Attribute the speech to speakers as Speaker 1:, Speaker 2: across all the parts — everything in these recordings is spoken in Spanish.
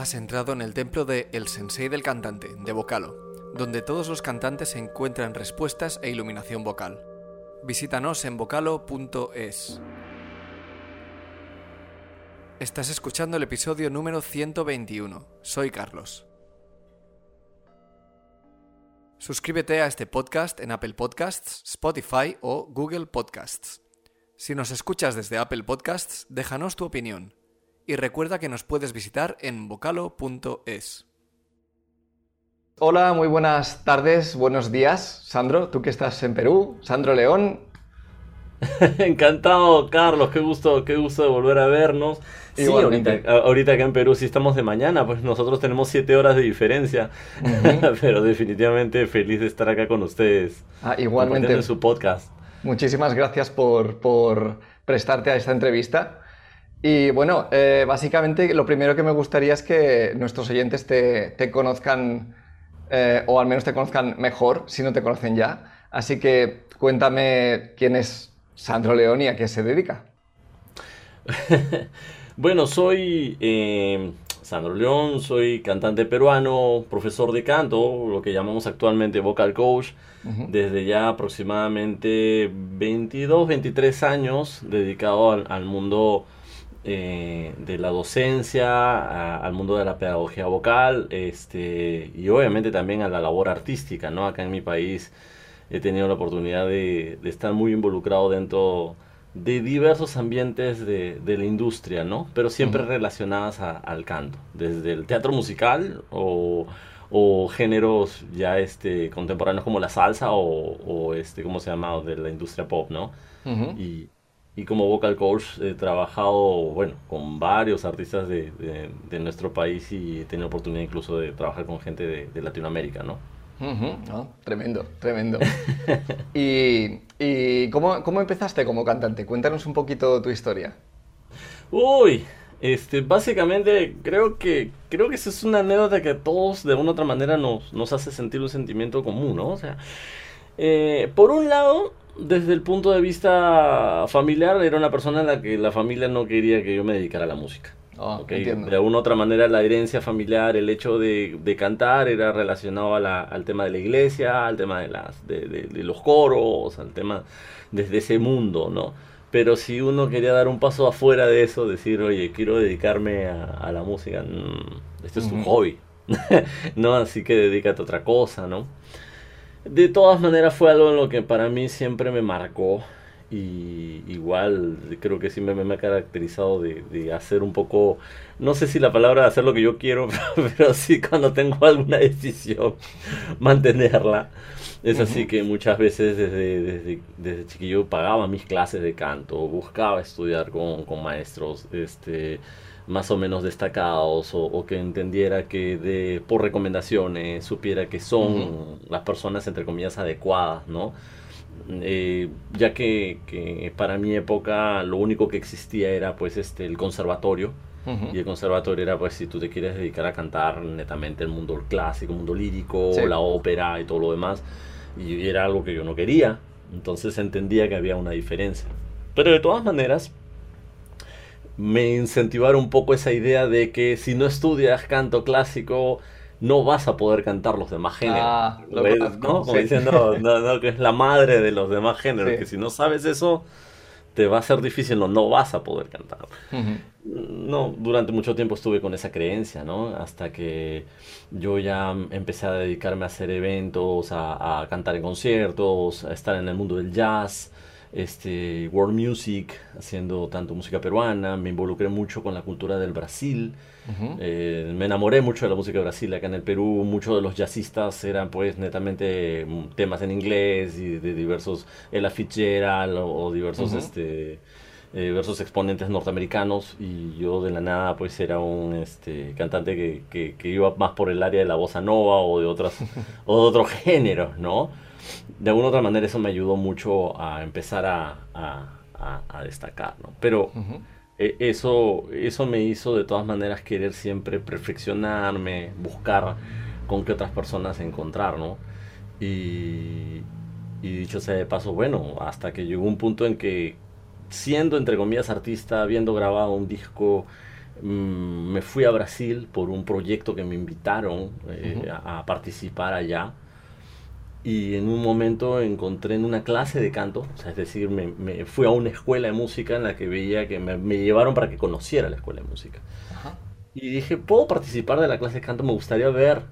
Speaker 1: Has entrado en el templo de El Sensei del Cantante, de Vocalo, donde todos los cantantes encuentran respuestas e iluminación vocal. Visítanos en vocalo.es. Estás escuchando el episodio número 121. Soy Carlos. Suscríbete a este podcast en Apple Podcasts, Spotify o Google Podcasts. Si nos escuchas desde Apple Podcasts, déjanos tu opinión. Y recuerda que nos puedes visitar en vocalo.es. Hola, muy buenas tardes, buenos días. Sandro, tú que estás en Perú. Sandro León.
Speaker 2: Encantado, Carlos, qué gusto, qué gusto de volver a vernos. Sí, ahorita, ahorita, acá en Perú sí estamos de mañana, pues nosotros tenemos siete horas de diferencia, pero definitivamente feliz de estar acá con ustedes.
Speaker 1: Ah, igualmente.
Speaker 2: En su podcast.
Speaker 1: Muchísimas gracias por, por prestarte a esta entrevista. Y bueno, eh, básicamente lo primero que me gustaría es que nuestros oyentes te, te conozcan, eh, o al menos te conozcan mejor, si no te conocen ya. Así que cuéntame quién es Sandro León y a qué se dedica.
Speaker 2: bueno, soy eh, Sandro León, soy cantante peruano, profesor de canto, lo que llamamos actualmente vocal coach, desde ya aproximadamente 22, 23 años dedicado al, mundo eh, de la docencia, al mundo de la pedagogía vocal este, y obviamente también a la labor artística. ¿no? Acá en mi país he tenido la oportunidad de, de estar muy involucrado dentro de diversos ambientes de, de, la industria, ¿no? Pero siempre relacionadas al canto, desde el teatro musical o, o, géneros ya este, contemporáneos como la salsa o, o, este, ¿cómo se llama? De la industria pop, ¿no? y, y, como vocal coach he trabajado, bueno, con varios artistas de, de, nuestro país y he tenido oportunidad incluso de trabajar con gente de, Latinoamérica, ¿no?
Speaker 1: tremendo, tremendo. ¿Y, y cómo, cómo, empezaste como cantante? Cuéntanos un poquito tu historia.
Speaker 2: Uy, este, básicamente creo que creo que esa es una anécdota que a todos de una u otra manera nos, nos hace sentir un sentimiento común, ¿no? O sea, eh, por un lado, desde el punto de vista familiar, era una persona en la que la familia no quería que yo me dedicara a la música.
Speaker 1: Oh, De
Speaker 2: alguna otra manera la herencia familiar, el hecho de, cantar era relacionado al tema de la iglesia, al tema de, las, de, los coros, al tema desde ese mundo, ¿no? Pero si uno quería dar un paso afuera de eso, decir, oye, quiero dedicarme a, la música, mm, esto es un hobby, ¿no? Así que dedícate a otra cosa, ¿no? De todas maneras fue algo en lo que para mí siempre me marcó y igual creo que siempre me, ha caracterizado de, hacer un poco, no sé si la palabra de hacer lo que yo quiero, pero sí cuando tengo alguna decisión, mantenerla. Es así que muchas veces desde, desde, desde, chiquillo pagaba mis clases de canto, buscaba estudiar con, con maestros este, más o menos destacados o, que entendiera que de, por recomendaciones supiera que son las personas entre comillas adecuadas, ¿no? Eh, ya que, para mi época lo único que existía era pues este el conservatorio. Y el conservatorio era pues si tú te quieres dedicar a cantar netamente el mundo clásico, el mundo lírico, la ópera y todo lo demás. Y era algo que yo no quería, entonces entendía que había una diferencia. Pero de todas maneras me incentivaron un poco esa idea de que si no estudias canto clásico no vas a poder cantar los demás géneros. Ah, ¿no? Como diciendo, no, que es la madre de los demás géneros, que si no sabes eso, te va a ser difícil, no, no vas a poder cantar. No, durante mucho tiempo estuve con esa creencia, ¿no? Hasta que yo ya empecé a dedicarme a hacer eventos, a, a cantar en conciertos, a estar en el mundo del jazz este, world music, haciendo tanto música peruana, me involucré mucho con la cultura del Brasil, eh, me enamoré mucho de la música de Brasil, acá en el Perú. Muchos de los jazzistas eran pues netamente mm, temas en inglés y de diversos, Ella Fitzgerald o, diversos, este, eh, diversos exponentes norteamericanos. Y yo de la nada pues era un este, cantante que, que, iba más por el área de la bossa nova o de, otras, o de otros géneros, ¿no? De alguna otra manera eso me ayudó mucho a empezar a, a, destacar, ¿no? Pero e, eso, eso me hizo de todas maneras querer siempre perfeccionarme, buscar con qué otras personas encontrar, ¿no? Y, y dicho sea de paso, bueno, hasta que llegó un punto en que siendo entre comillas artista, habiendo grabado un disco, mm, me fui a Brasil por un proyecto que me invitaron eh, a, participar allá. Y en un momento encontré en una clase de canto, o sea, es decir, me, fui a una escuela de música en la que veía que me, llevaron para que conociera la escuela de música. Y dije, ¿puedo participar de la clase de canto? Me gustaría ver,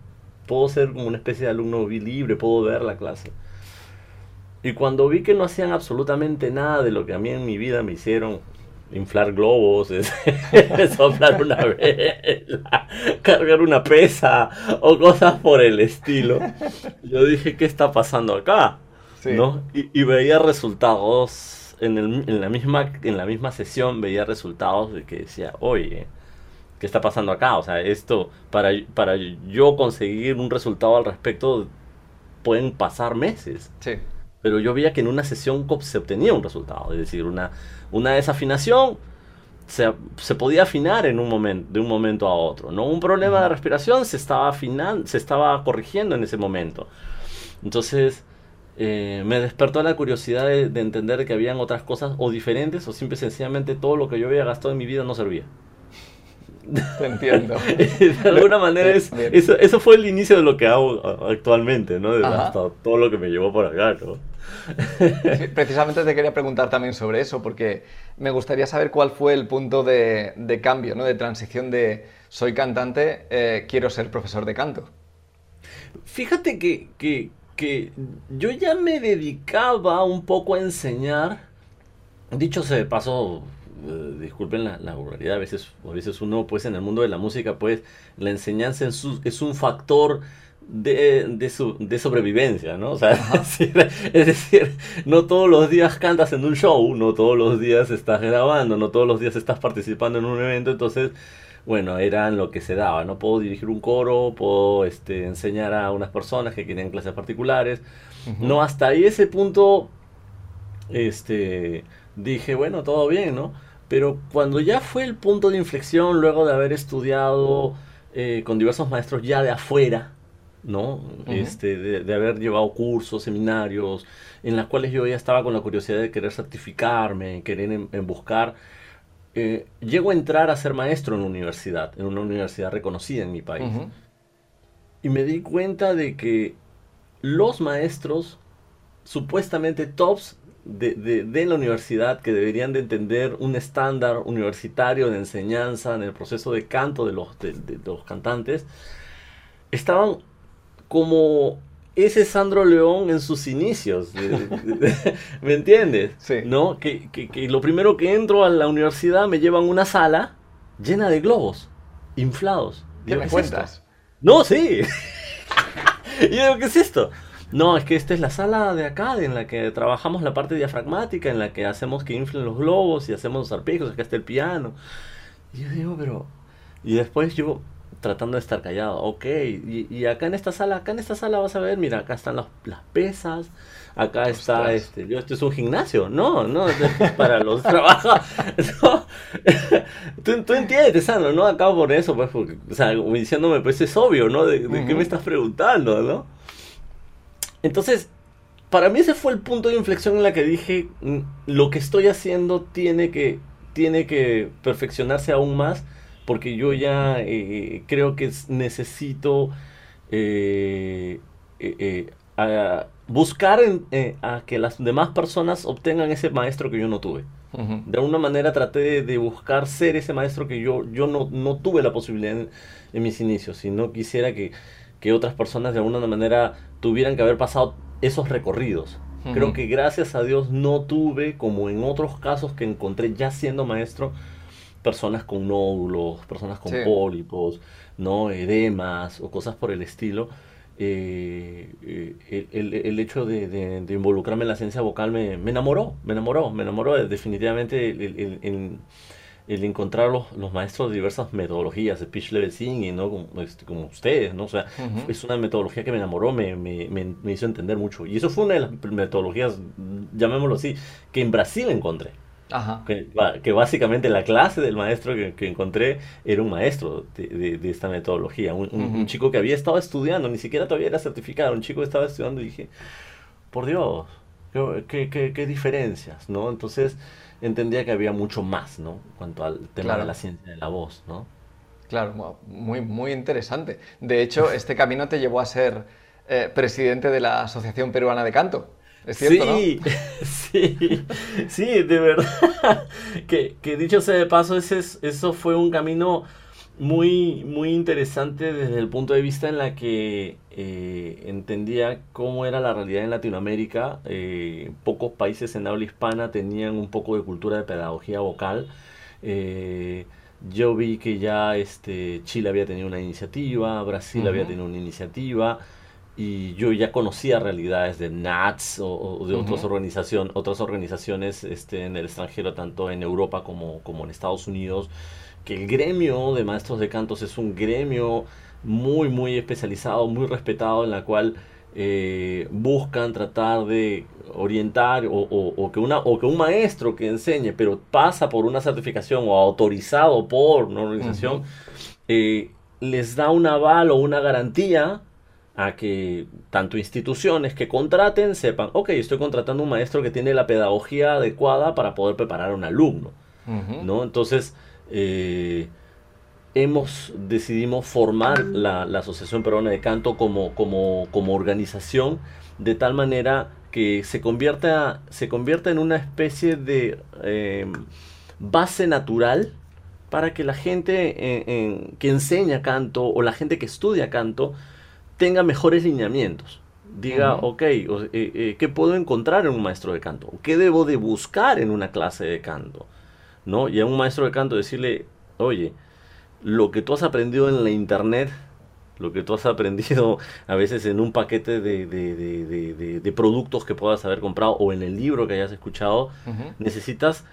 Speaker 2: puedo ser como una especie de alumno libre, puedo ver la clase. Y cuando vi que no hacían absolutamente nada de lo que a mí en mi vida me hicieron, inflar globos, soplar una vela, cargar una pesa o cosas por el estilo, yo dije, ¿qué está pasando acá? ¿No? Y, veía resultados en, el, en, la misma, en la misma sesión, veía resultados de que decía, oye, ¿qué está pasando acá? O sea, esto, para, para yo conseguir un resultado al respecto, pueden pasar meses.
Speaker 1: Sí
Speaker 2: pero yo veía que en una sesión se obtenía un resultado, es decir, una, una desafinación se, se, podía afinar en un momento, de un momento a otro, ¿no? Un problema de respiración se estaba afinando, se estaba corrigiendo en ese momento. Entonces, eh, me despertó la curiosidad de, de, entender que habían otras cosas o diferentes o simple y sencillamente todo lo que yo había gastado en mi vida no servía.
Speaker 1: Te entiendo.
Speaker 2: de alguna manera es, eso, eso, fue el inicio de lo que hago actualmente, ¿no? De hasta todo lo que me llevó por acá, ¿no?
Speaker 1: Precisamente te quería preguntar también sobre eso, porque me gustaría saber cuál fue el punto de, de cambio, ¿no? De transición de soy cantante, eh, quiero ser profesor de canto.
Speaker 2: Fíjate que, que, que yo ya me dedicaba un poco a enseñar, dicho se pasó eh, disculpen la, la vulgaridad, a veces, a veces uno, pues en el mundo de la música, pues la enseñanza es, un factor de, de, sobrevivencia, ¿no? O sea, es decir, no todos los días cantas en un show, no todos los días estás grabando, no todos los días estás participando en un evento, entonces, bueno, eran lo que se daba, ¿no? Puedo dirigir un coro, puedo este, enseñar a unas personas que quieren clases particulares, no, hasta ahí ese punto, este, dije, bueno, todo bien, ¿no? Pero cuando ya fue el punto de inflexión, luego de haber estudiado eh, con diversos maestros ya de afuera, ¿no? este, de, haber llevado cursos, seminarios, en las cuales yo ya estaba con la curiosidad de querer certificarme, querer en, buscar. Eh, llego a entrar a ser maestro en una universidad, en una universidad reconocida en mi país. Y me di cuenta de que los maestros, supuestamente tops de, la universidad que deberían de entender un estándar universitario de enseñanza en el proceso de canto de los, de, los cantantes, estaban como ese Sandro León en sus inicios. ¿Me entiendes? ¿No? Que, que, lo primero que entro a la universidad me llevan una sala llena de globos inflados.
Speaker 1: ¿Qué me cuentas?
Speaker 2: No, sí. y yo digo, ¿qué es esto? No, es que esta es la sala de acá en la que trabajamos la parte diafragmática, en la que hacemos que inflen los globos y hacemos los arpegios, acá está el piano. Y yo digo, pero... Y después yo tratando de estar callado, ok, y, acá en esta sala, acá en esta sala vas a ver, mira, acá están las, pesas, acá está, este, yo, esto es un gimnasio, no, no, es para los trabajos, tú, tú, entiendes, Sandro, no acabo por eso, pues, porque, o sea, diciéndome, pues es obvio, ¿no? De, qué me estás preguntando, ¿no? Entonces, para mí ese fue el punto de inflexión en la que dije, mm, lo que estoy haciendo tiene que, tiene que perfeccionarse aún más, porque yo ya eh, creo que necesito eh, eh, buscar a que las demás personas obtengan ese maestro que yo no tuve. De alguna manera traté de, buscar ser ese maestro que yo, yo no, no tuve la posibilidad en, en mis inicios, sino quisiera que que otras personas de alguna manera tuvieran que haber pasado esos recorridos. Creo que gracias a Dios no tuve, como en otros casos que encontré ya siendo maestro, personas con nódulos, personas con pólipos, ¿no? edemas o cosas por el estilo. Eh, eh, el, hecho de, involucrarme en la ciencia vocal me, enamoró, me enamoró, me enamoró definitivamente el, el encontrar los, los, maestros de diversas metodologías, de pitch level singing, ¿no? Como, este, como ustedes, ¿no? O sea, es una metodología que me enamoró, me, me, me, hizo entender mucho. Y eso fue una de las metodologías, llamémoslo así, que en Brasil encontré. Ajá. Que, que, básicamente la clase del maestro que, que encontré era un maestro de, de, esta metodología, un, un, chico que había estado estudiando, ni siquiera todavía era certificado, un chico que estaba estudiando y dije, por Dios, ¿Qué, diferencias, no? Entonces entendía que había mucho más, ¿no? En cuanto al tema de la ciencia de la voz, ¿no?
Speaker 1: Claro, muy, muy interesante. De hecho, este camino te llevó a ser eh, presidente de la Asociación Peruana de Canto. ¿Es cierto,
Speaker 2: sí, sí, sí, de verdad. que, dicho sea de paso, ese, eso fue un camino muy, muy interesante desde el punto de vista en la que eh, entendía cómo era la realidad en Latinoamérica. Eh, pocos países en habla hispana tenían un poco de cultura de pedagogía vocal. Eh, yo vi que ya este, Chile había tenido una iniciativa, Brasil había tenido una iniciativa y yo ya conocía realidades de NATS o, de otras, organización, otras organizaciones este, en el extranjero, tanto en Europa como, como en Estados Unidos que el gremio de maestros de cantos es un gremio muy, muy especializado, muy respetado, en la cual eh, buscan tratar de orientar o, que una, o que un maestro que enseñe, pero pasa por una certificación o autorizado por una organización, eh, les da un aval o una garantía a que tanto instituciones que contraten sepan, ok, estoy contratando un maestro que tiene la pedagogía adecuada para poder preparar a un alumno, ¿no? Entonces, eh, hemos decidimos formar la, Asociación Peruana de Canto como, como, como, organización de tal manera que se convierta, se convierta en una especie de em, base natural para que la gente que enseña canto o la gente que estudia canto tenga mejores lineamientos. Diga, ok, eh, eh, ¿qué puedo encontrar en un maestro de canto? ¿Qué debo de buscar en una clase de canto? ¿no? Y a un maestro de canto decirle, oye, lo que tú has aprendido en la internet, lo que tú has aprendido a veces en un paquete de, productos que puedas haber comprado o en el libro que hayas escuchado, necesitas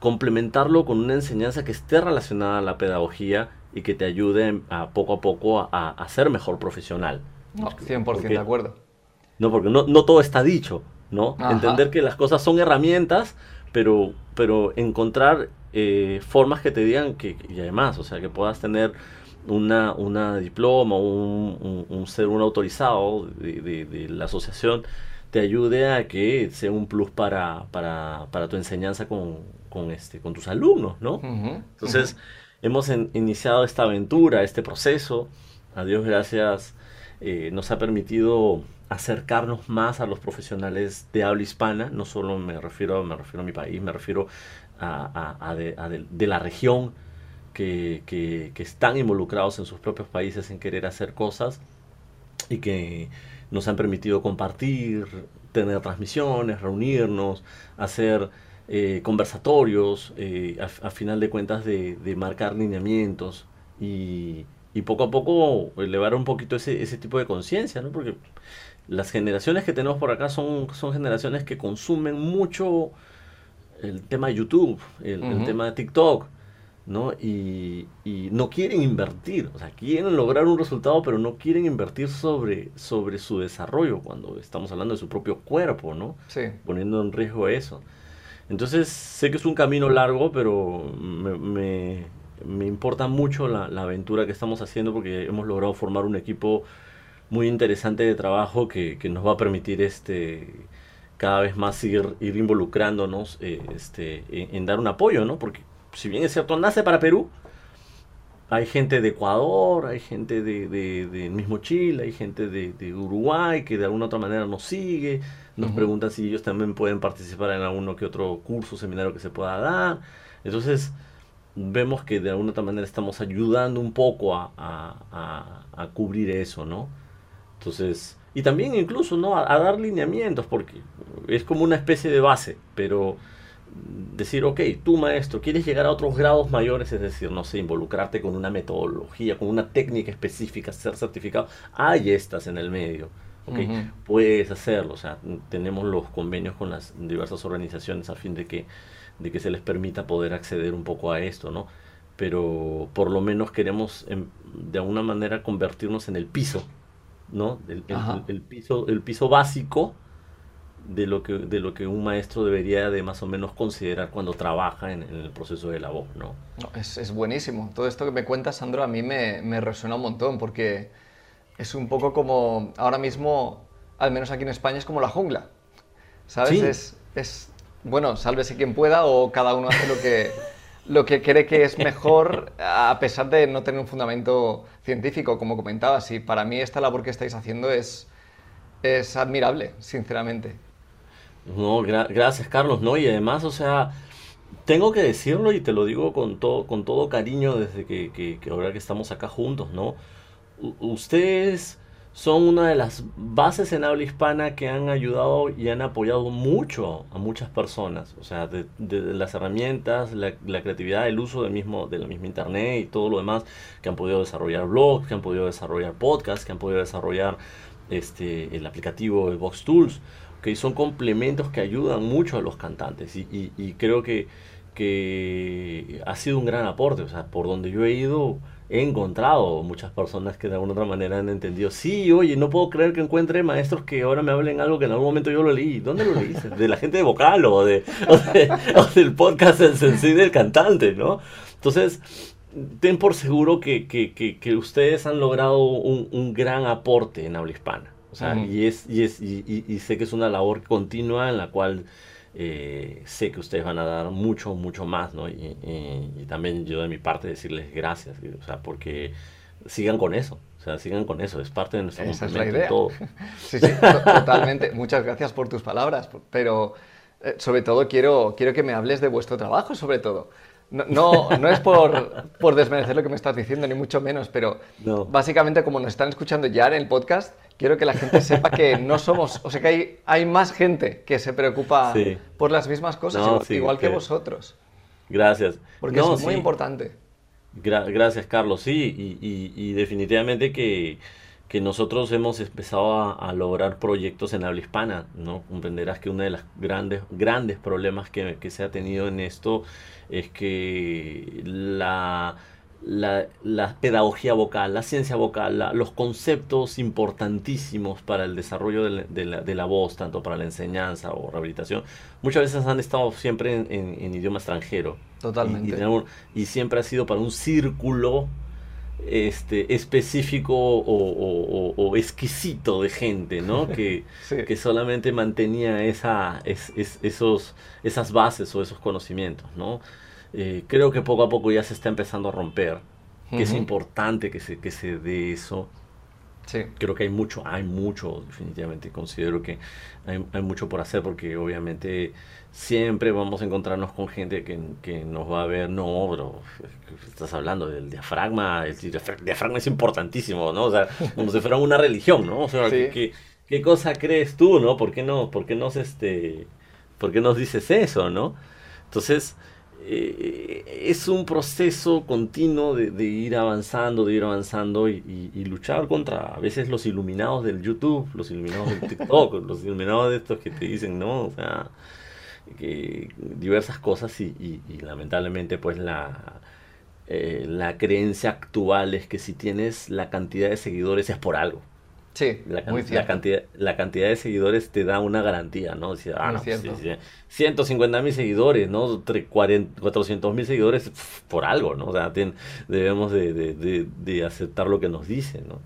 Speaker 2: complementarlo con una enseñanza que esté relacionada a la pedagogía y que te ayude a poco a poco a, ser mejor profesional.
Speaker 1: 100% de acuerdo.
Speaker 2: No, porque no, no todo está dicho, ¿no? Entender que las cosas son herramientas, pero, pero encontrar eh, formas que te digan que, y además, o sea, que puedas tener una, una diploma, un, un, ser un autorizado de, la asociación, te ayude a que sea un plus para, para, para tu enseñanza con, con, este, con tus alumnos, ¿no? Entonces, hemos iniciado esta aventura, este proceso, a Dios gracias, eh, nos ha permitido acercarnos más a los profesionales de habla hispana, no solo me refiero, me refiero a mi país, me refiero a, de, la región que, que, están involucrados en sus propios países en querer hacer cosas y que nos han permitido compartir, tener transmisiones, reunirnos, hacer eh, conversatorios, eh, a, final de cuentas de, de marcar lineamientos y, y, poco a poco elevar un poquito ese, ese tipo de conciencia, ¿no? Porque las generaciones que tenemos por acá son, son generaciones que consumen mucho el tema de YouTube, el, tema de TikTok, ¿no? Y, no quieren invertir, o sea, quieren lograr un resultado, pero no quieren invertir sobre, sobre su desarrollo cuando estamos hablando de su propio cuerpo, ¿no?
Speaker 1: Sí.
Speaker 2: Poniendo en riesgo eso. Entonces, sé que es un camino largo, pero me, importa mucho la, la aventura que estamos haciendo porque hemos logrado formar un equipo muy interesante de trabajo que, nos va a permitir este cada vez más ir, ir involucrándonos eh, este, en, dar un apoyo, ¿no? Porque si bien es cierto, nace para Perú, hay gente de Ecuador, hay gente de, de, mismo Chile, hay gente de, Uruguay que de alguna otra manera nos sigue, nos preguntan si ellos también pueden participar en alguno que otro curso, seminario que se pueda dar. Entonces, vemos que de alguna otra manera estamos ayudando un poco a, a, a cubrir eso, ¿no? Entonces, y también incluso, ¿no? A, dar lineamientos, porque es como una especie de base, pero decir, ok, tú maestro, quieres llegar a otros grados mayores, es decir, no sé, involucrarte con una metodología, con una técnica específica, ser certificado, hay estas en el medio. Okay, Puedes hacerlo, o sea, tenemos los convenios con las diversas organizaciones a fin de que, de que se les permita poder acceder un poco a esto, ¿no? Pero por lo menos queremos em, de alguna manera convertirnos en el piso ¿no? El, piso, el piso básico de lo, que, de lo que un maestro debería de más o menos considerar cuando trabaja en, el proceso de la voz, ¿no?
Speaker 1: es, buenísimo. Todo esto que me cuentas, Sandro, a mí me, me resuena un montón porque es un poco como ahora mismo, al menos aquí en España, es como la jungla. ¿sabes? Es, es, bueno, sálvese quien pueda o cada uno hace lo que, lo que cree que es mejor a pesar de no tener un fundamento científico, como comentabas. Y para mí esta labor que estáis haciendo es, es admirable, sinceramente.
Speaker 2: No, gracias Carlos, ¿no? Y además, o sea, tengo que decirlo y te lo digo con todo, con todo cariño desde que, que, que ahora que estamos acá juntos, ¿no? ustedes son una de las bases en habla hispana que han ayudado y han apoyado mucho a muchas personas. O sea, de, las herramientas, la, creatividad, el uso del mismo, de la misma internet y todo lo demás, que han podido desarrollar blogs, que han podido desarrollar podcasts, que han podido desarrollar este, el aplicativo de Vox Tools, que son complementos que ayudan mucho a los cantantes. Y, creo que, ha sido un gran aporte. O sea, por donde yo he ido he encontrado muchas personas que de alguna otra manera han entendido, sí, oye, no puedo creer que encuentre maestros que ahora me hablen algo que en algún momento yo lo leí. ¿Dónde lo leí? De la gente de vocal o, de, o, del podcast El Sensei del cantante, ¿no? Entonces, ten por seguro que, ustedes han logrado un, gran aporte en habla hispana. O sea, y, es, y, es, y, y sé que es una labor continua en la cual eh, sé que ustedes van a dar mucho, mucho más, ¿no? Y, también yo de mi parte decirles gracias, o sea, porque sigan con eso, o sea, sigan con eso, es parte de nuestro Esa es la idea. Todo.
Speaker 1: sí, sí, totalmente. Muchas gracias por tus palabras, pero eh, sobre todo quiero, quiero que me hables de vuestro trabajo, sobre todo. No, no, es por, por, desmerecer lo que me estás diciendo, ni mucho menos, pero básicamente como nos están escuchando ya en el podcast, quiero que la gente sepa que no somos, o sea que hay, hay más gente que se preocupa por las mismas cosas, igual que, vosotros.
Speaker 2: Gracias.
Speaker 1: Porque eso es muy importante.
Speaker 2: gracias, Carlos. Sí, y, definitivamente que, que, nosotros hemos empezado a, lograr proyectos en habla hispana, ¿no? Comprenderás que uno de los grandes, grandes problemas que, que se ha tenido en esto es que la, la, pedagogía vocal, la ciencia vocal, los conceptos importantísimos para el desarrollo de la, voz, tanto para la enseñanza o rehabilitación, muchas veces han estado siempre en, idioma extranjero.
Speaker 1: Totalmente.
Speaker 2: Y, siempre ha sido para un círculo este, específico o, exquisito de gente, ¿no? Que, que solamente mantenía esa, esos, esas bases o esos conocimientos, ¿no? Eh, creo que poco a poco ya se está empezando a romper, que es importante que se, que se dé eso. Sí. Creo que hay mucho, hay mucho, definitivamente considero que hay, hay, mucho por hacer porque obviamente siempre vamos a encontrarnos con gente que, que nos va a ver, no, bro, estás hablando del diafragma, el diafragma es importantísimo, ¿no? O sea, como si fuera una religión, ¿no? O sea, ¿qué, qué, cosa crees tú, ¿no? ¿Por qué no, por qué nos, este, por qué nos dices eso, ¿no? Entonces, eh, es un proceso continuo de, ir avanzando, de ir avanzando y, luchar contra a veces los iluminados del YouTube, los iluminados del TikTok, los iluminados de estos que te dicen, ¿no? O sea, que diversas cosas y, lamentablemente pues la, eh, la creencia actual es que si tienes la cantidad de seguidores es por algo.
Speaker 1: Sí,
Speaker 2: la, cantidad, la cantidad de seguidores te da una garantía, ¿no? Decía, ah, no, 150 mil seguidores, ¿no? 400 mil seguidores por algo, ¿no? O sea, debemos de, aceptar lo que nos dicen, ¿no?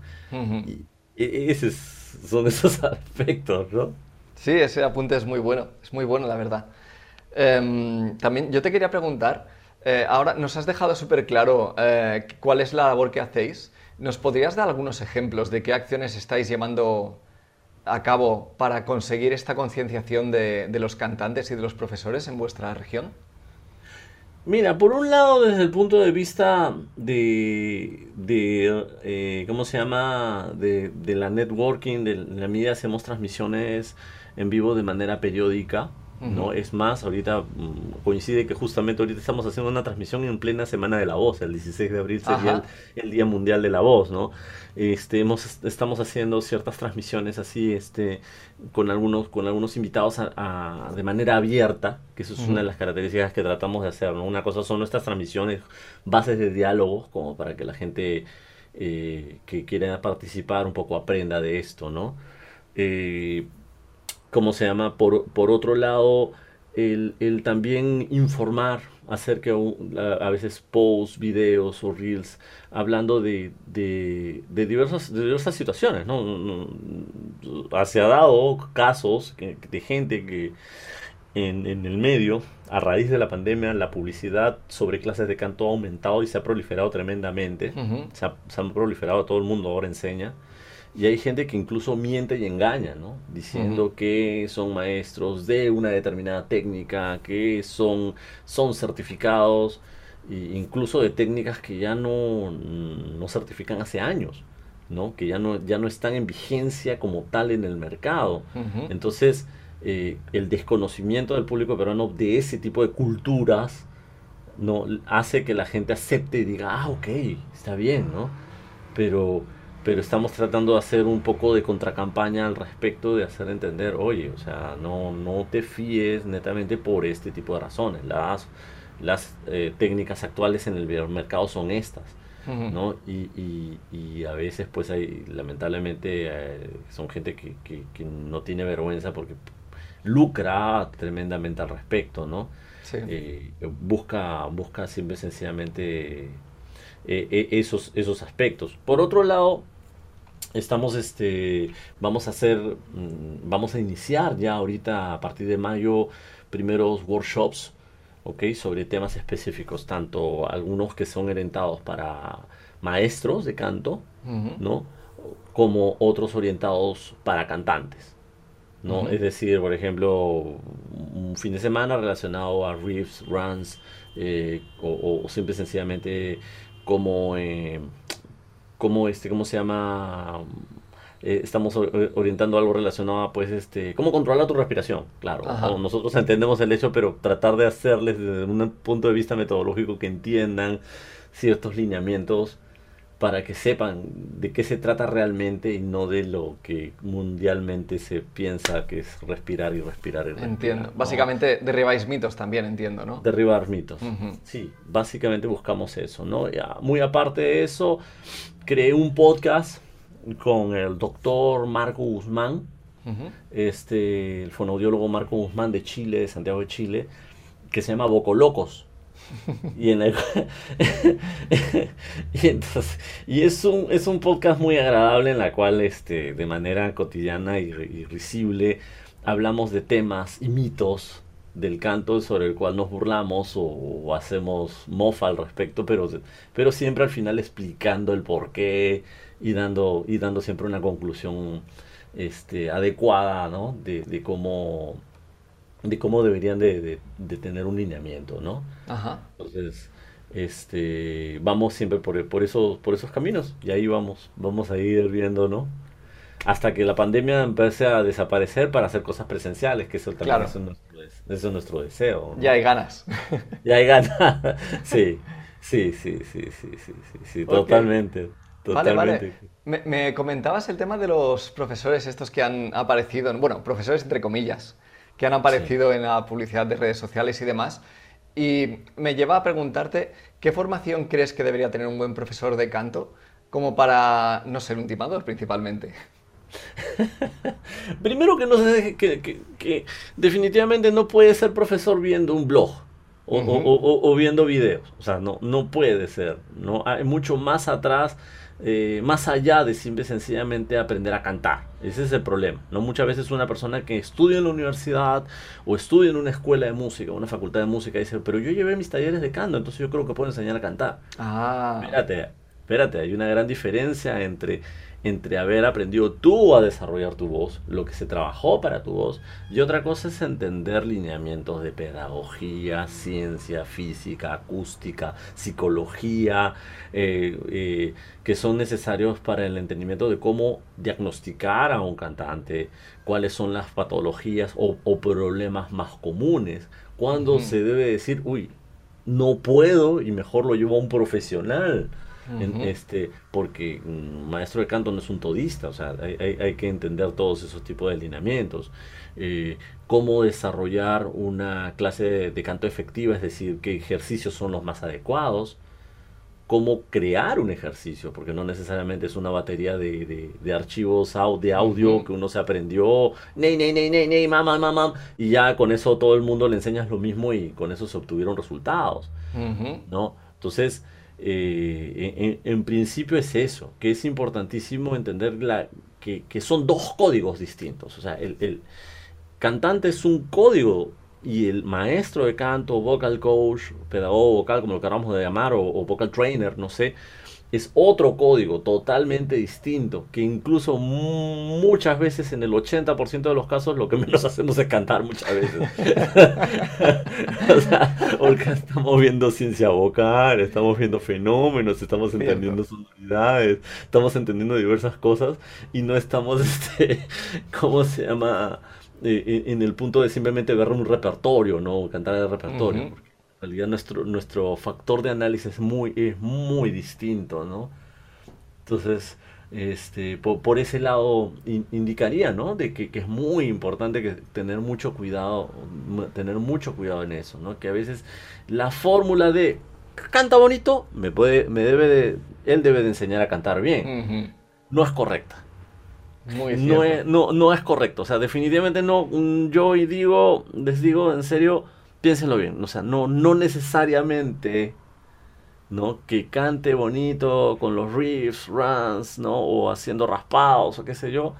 Speaker 2: y e, esos son esos aspectos, ¿no?
Speaker 1: Sí, ese apunte es muy bueno, es muy bueno, la verdad. Em, también yo te quería preguntar, eh, ahora nos has dejado súper claro eh, cuál es la labor que hacéis, ¿Nos podrías dar algunos ejemplos de qué acciones estáis llevando a cabo para conseguir esta concienciación de, los cantantes y de los profesores en vuestra región?
Speaker 2: Mira, por un lado, desde el punto de vista de, eh, ¿cómo se llama? De, la networking, de la medida hacemos transmisiones en vivo de manera periódica. ¿No? Es más, ahorita mm, coincide que justamente ahorita estamos haciendo una transmisión en plena Semana de la Voz, el 16 de abril sería el, Día Mundial de la Voz, ¿no? Este, hemos, estamos haciendo ciertas transmisiones así, este, con algunos, con algunos invitados de manera abierta, que eso es una de las características que tratamos de hacer, ¿no? Una cosa son nuestras transmisiones, bases de diálogo, como para que la gente eh, que quiera participar un poco aprenda de esto, ¿no? Eh, ¿cómo se llama? Por, por otro lado, el, también informar, hacer que a, veces posts, videos o reels, hablando de, de, diversas, diversas situaciones, ¿no? Se ha dado casos de gente que en, el medio, a raíz de la pandemia, la publicidad sobre clases de canto ha aumentado y se ha proliferado tremendamente. se, ha, se, han proliferado, todo el mundo ahora enseña. Y hay gente que incluso miente y engaña, ¿no? Diciendo que son maestros de una determinada técnica, que son, son certificados, e incluso de técnicas que ya no, no certifican hace años, ¿no? Que ya no, ya no están en vigencia como tal en el mercado. Entonces, eh, el desconocimiento del público peruano de ese tipo de culturas, ¿no? Hace que la gente acepte y diga, ah, ok, está bien, ¿no? Pero pero estamos tratando de hacer un poco de contracampaña al respecto, de hacer entender, oye, o sea, no, no te fíes netamente por este tipo de razones. Las, las eh, técnicas actuales en el mercado son estas. ¿no? Y, y, y, a veces pues hay lamentablemente eh, son gente que, que, que, no tiene vergüenza porque lucra tremendamente al respecto, ¿no? Eh, busca, busca siempre sencillamente esos, esos aspectos. Por otro lado, estamos este vamos a hacer mm, vamos a iniciar ya ahorita a partir de mayo primeros workshops ok sobre temas específicos tanto algunos que son orientados para maestros de canto no como otros orientados para cantantes no es decir por ejemplo un fin de semana relacionado a riffs runs eh, o, o, simple sencillamente como eh, cómo, este, ¿cómo se llama? Eh, estamos orientando algo relacionado a, pues, este, cómo controlar tu respiración. Claro, nosotros entendemos el hecho, pero tratar de hacerles desde un punto de vista metodológico que entiendan ciertos lineamientos para que sepan de qué se trata realmente y no de lo que mundialmente se piensa que es respirar y respirar. Y respirar
Speaker 1: entiendo. Básicamente derribáis mitos también, entiendo, ¿no?
Speaker 2: Derribar mitos. Sí, básicamente buscamos eso, ¿no? Ya, muy aparte de eso, creé un podcast con el doctor Marco Guzmán, este, el fonoaudiólogo Marco Guzmán de Chile, de Santiago de Chile, que se llama Bocolocos. y, en y, entonces, y es un, es un podcast muy agradable en la cual este, de manera cotidiana y, risible hablamos de temas y mitos del canto sobre el cual nos burlamos o, hacemos mofa al respecto, pero, pero siempre al final explicando el porqué y dando, y dando siempre una conclusión este, adecuada ¿no? de, de, cómo, de cómo deberían de, de, tener un lineamiento. ¿no? Ajá. Entonces, este, vamos siempre por, por, esos, por esos caminos y ahí vamos, vamos a ir viendo, ¿no? hasta que la pandemia empiece a desaparecer para hacer cosas presenciales, que eso también es, nuestro, es, nuestro, deseo.
Speaker 1: Ya hay ganas.
Speaker 2: Ya hay ganas. sí, sí, sí, sí, sí, sí, sí, totalmente. Vale, vale.
Speaker 1: Me, comentabas el tema de los profesores estos que han aparecido, bueno, profesores entre comillas, que han aparecido en la publicidad de redes sociales y demás. Y me lleva a preguntarte, ¿qué formación crees que debería tener un buen profesor de canto como para no ser un timador principalmente?
Speaker 2: Primero que no sé, que, definitivamente no puede ser profesor viendo un blog o, viendo videos. O sea, no, no puede ser. ¿no? Hay mucho más atrás, eh, más allá de simple sencillamente aprender a cantar. Ese es el problema. ¿no? Muchas veces una persona que estudia en la universidad o estudia en una escuela de música, una facultad de música, dice, pero yo llevé mis talleres de canto, entonces yo creo que puedo enseñar a cantar. Ah. Espérate, espérate, hay una gran diferencia entre entre haber aprendido tú a desarrollar tu voz, lo que se trabajó para tu voz, y otra cosa es entender lineamientos de pedagogía, ciencia, física, acústica, psicología, eh, eh, que son necesarios para el entendimiento de cómo diagnosticar a un cantante, cuáles son las patologías o, problemas más comunes, cuándo se debe decir, uy, no puedo y mejor lo llevo a un profesional este, porque un maestro de canto no es un todista, o sea, hay, que entender todos esos tipos de lineamientos. Eh, cómo desarrollar una clase de, canto efectiva, es decir, qué ejercicios son los más adecuados. cómo crear un ejercicio, porque no necesariamente es una batería de, de, archivos de audio que uno se aprendió, ney, ney, ney, ney, ney, mamá, mamá, y ya con eso todo el mundo le enseñas lo mismo y con eso se obtuvieron resultados, ¿no? Entonces, eh, en, principio es eso, que es importantísimo entender la, que, son dos códigos distintos, o sea, el, el cantante es un código y el maestro de canto, vocal coach, pedagogo vocal, como lo queramos de llamar, o, vocal trainer, no sé, es otro código totalmente distinto, que incluso muchas veces, en el 80% de los casos, lo que menos hacemos es cantar muchas veces. o sea, porque estamos viendo ciencia vocal, estamos viendo fenómenos, estamos entendiendo sonoridades, estamos entendiendo diversas cosas y no estamos, este, ¿cómo se llama? Eh, en el punto de simplemente ver un repertorio, ¿no? Cantar el repertorio. En realidad nuestro, nuestro factor de análisis es muy, es muy distinto, ¿no? Entonces, este, por, ese lado indicaría, ¿no? De que, es muy importante que tener mucho cuidado, tener mucho cuidado en eso, ¿no? Que a veces la fórmula de canta bonito, me puede, me debe de, él debe de enseñar a cantar bien, no es correcta no, es, no, no es correcto. O sea, definitivamente no. Mm, yo digo, les digo en serio, piénsenlo bien. O sea, no, no necesariamente ¿no? Que cante bonito con los riffs, runs, ¿no? O haciendo raspados o qué sé yo,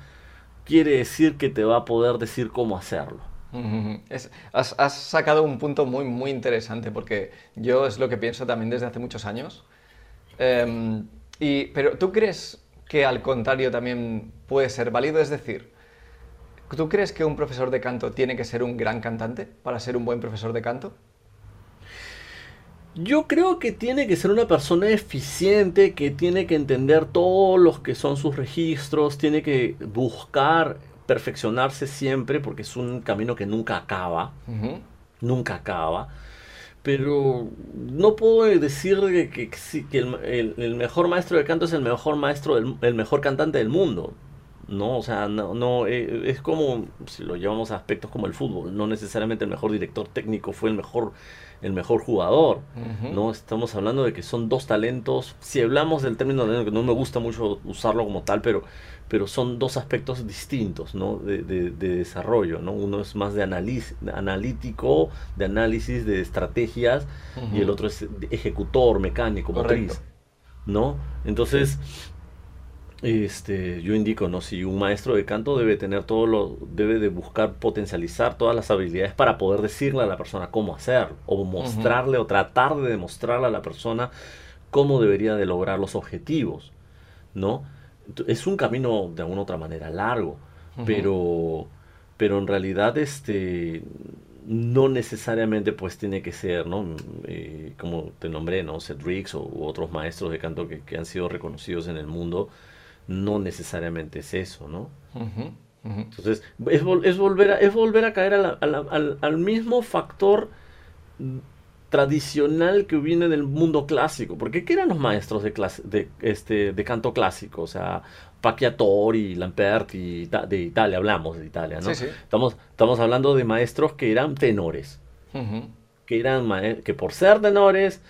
Speaker 2: quiere decir que te va a poder decir cómo hacerlo.
Speaker 1: has, sacado un punto muy, muy interesante porque yo es lo que pienso también desde hace muchos años. Em, y, pero tú crees que al contrario también puede ser válido? Es decir, ¿tú crees que un profesor de canto tiene que ser un gran cantante para ser un buen profesor de canto?
Speaker 2: Yo creo que tiene que ser una persona eficiente, que tiene que entender todos los que son sus registros, tiene que buscar perfeccionarse siempre, porque es un camino que nunca acaba, nunca acaba pero no puedo decir que, que, el, mejor maestro de canto es el mejor maestro, del, el mejor cantante del mundo. No, o sea, no, no eh, es como, si lo llevamos a aspectos como el fútbol, no necesariamente el mejor director técnico fue el mejor, el mejor jugador, ¿no? Estamos hablando de que son dos talentos, si hablamos del término de que no me gusta mucho usarlo como tal, pero pero son dos aspectos distintos ¿no? de, desarrollo. ¿no? Uno es más de analítico, de análisis, de estrategias, y el otro es ejecutor, mecánico, motriz. ¿no? Entonces, este, yo indico, ¿no? Si un maestro de canto debe tener todo lo, debe de buscar potencializar todas las habilidades para poder decirle a la persona cómo hacer, o mostrarle, o tratar de demostrarle a la persona cómo debería de lograr los objetivos, ¿no? es un camino de alguna otra manera largo, pero, pero en realidad este no necesariamente pues tiene que ser, ¿no? Eh, como te nombré, ¿no? Cedric o u otros maestros de canto que, han sido reconocidos en el mundo, no necesariamente es eso, ¿no? Entonces, es, es, volver a, es volver a caer al, al mismo factor tradicional que viene del mundo clásico. Porque ¿qué eran los maestros de, clase, de, este, de canto clásico? O sea, Pacchiatori, Lamperti, de Italia, hablamos de Italia, ¿no? Estamos, estamos hablando de maestros que eran tenores. Que eran que por ser tenores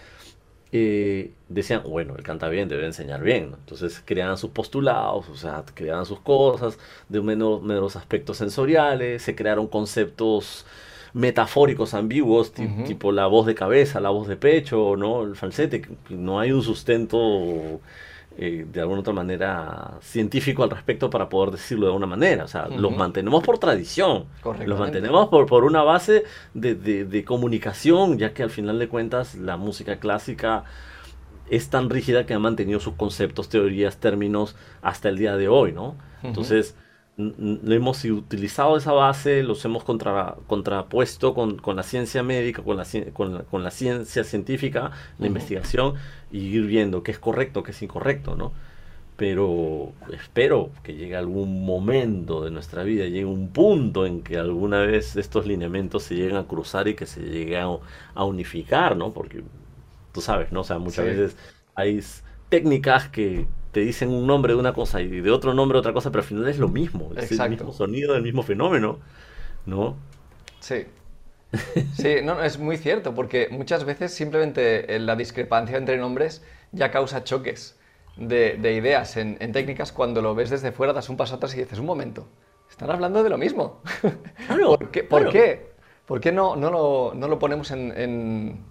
Speaker 2: eh, decían, bueno, él canta bien, debe enseñar bien. Entonces creaban sus postulados, o sea, creaban sus cosas de menos, menos aspectos sensoriales, se crearon conceptos metafóricos ambiguos, tipo la voz de cabeza, la voz de pecho, ¿no? El falsete, no hay un sustento eh, de alguna otra manera científico al respecto para poder decirlo de alguna manera. O sea, los mantenemos por tradición, los mantenemos por, por una base de, de, comunicación, ya que al final de cuentas la música clásica es tan rígida que ha mantenido sus conceptos, teorías, términos hasta el día de hoy, ¿no? Entonces, hemos utilizado esa base, los hemos contra, contrapuesto con, con, la ciencia médica, con la, con con la ciencia científica, la investigación, y ir viendo qué es correcto, qué es incorrecto, ¿no? Pero espero que llegue algún momento de nuestra vida, llegue un punto en que alguna vez estos lineamientos se lleguen a cruzar y que se lleguen a, unificar, ¿no? Porque tú sabes, ¿no? O sea, muchas veces hay técnicas que te dicen un nombre de una cosa y de otro nombre otra cosa, pero al final es lo mismo, es el mismo sonido, el mismo fenómeno, ¿no?
Speaker 1: Sí. Sí, no, es muy cierto, porque muchas veces simplemente eh, la discrepancia entre nombres ya causa choques de, ideas en, técnicas, cuando lo ves desde fuera das un paso atrás y dices, un momento, están hablando de lo mismo. ¿Por, qué, ¿Por, qué? ¿Por qué, no, no, lo, no lo ponemos en en,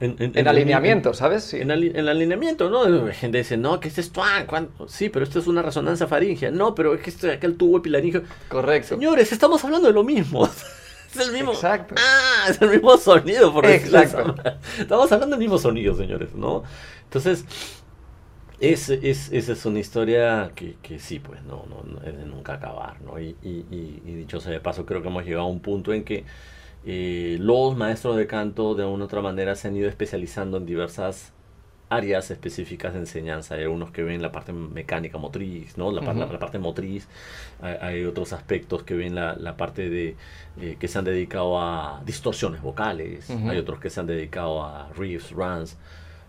Speaker 1: alineamiento, ¿sabes?
Speaker 2: En, el alineamiento, ¿no? Gente dice, no, que este es tuan, sí, pero esto es una resonancia faríngea. No, pero es que este, acá el tubo epilaríngeo.
Speaker 1: Correcto.
Speaker 2: Señores, estamos hablando de lo mismo. es el mismo. Exacto. Ah, es el mismo sonido, por Exacto. Estamos hablando del mismo sonido, señores, ¿no? Entonces, es, es, esa es una historia que, que sí, pues, no, no, es de nunca acabar, ¿no? Y, y, y, y dicho sea de paso, creo que hemos llegado a un punto en que eh, los maestros de canto de una u otra manera se han ido especializando en diversas áreas específicas de enseñanza. Hay unos que ven la parte mecánica motriz, ¿no? la, la, parte motriz. Hay, otros aspectos que ven la, la parte de eh, que se han dedicado a distorsiones vocales. Hay otros que se han dedicado a riffs, runs.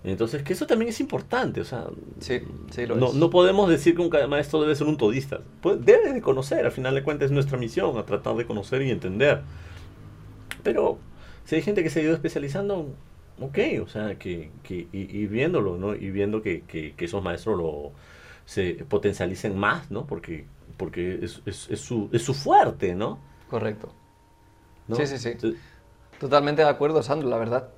Speaker 2: Entonces, que eso también es importante. O sea, no, no, podemos decir que un maestro debe ser un todista. Pues, debe de conocer, al final de cuentas es nuestra misión, a tratar de conocer y entender. Pero si hay gente que se ha ido especializando, ok, o sea, que, que y, viéndolo, ¿no? Y viendo que, que, esos maestros lo, se potencialicen más, ¿no? Porque, porque es, es, es, su, es su fuerte, ¿no?
Speaker 1: Correcto. Sí, sí, sí. Totalmente de acuerdo, Sandro, la verdad.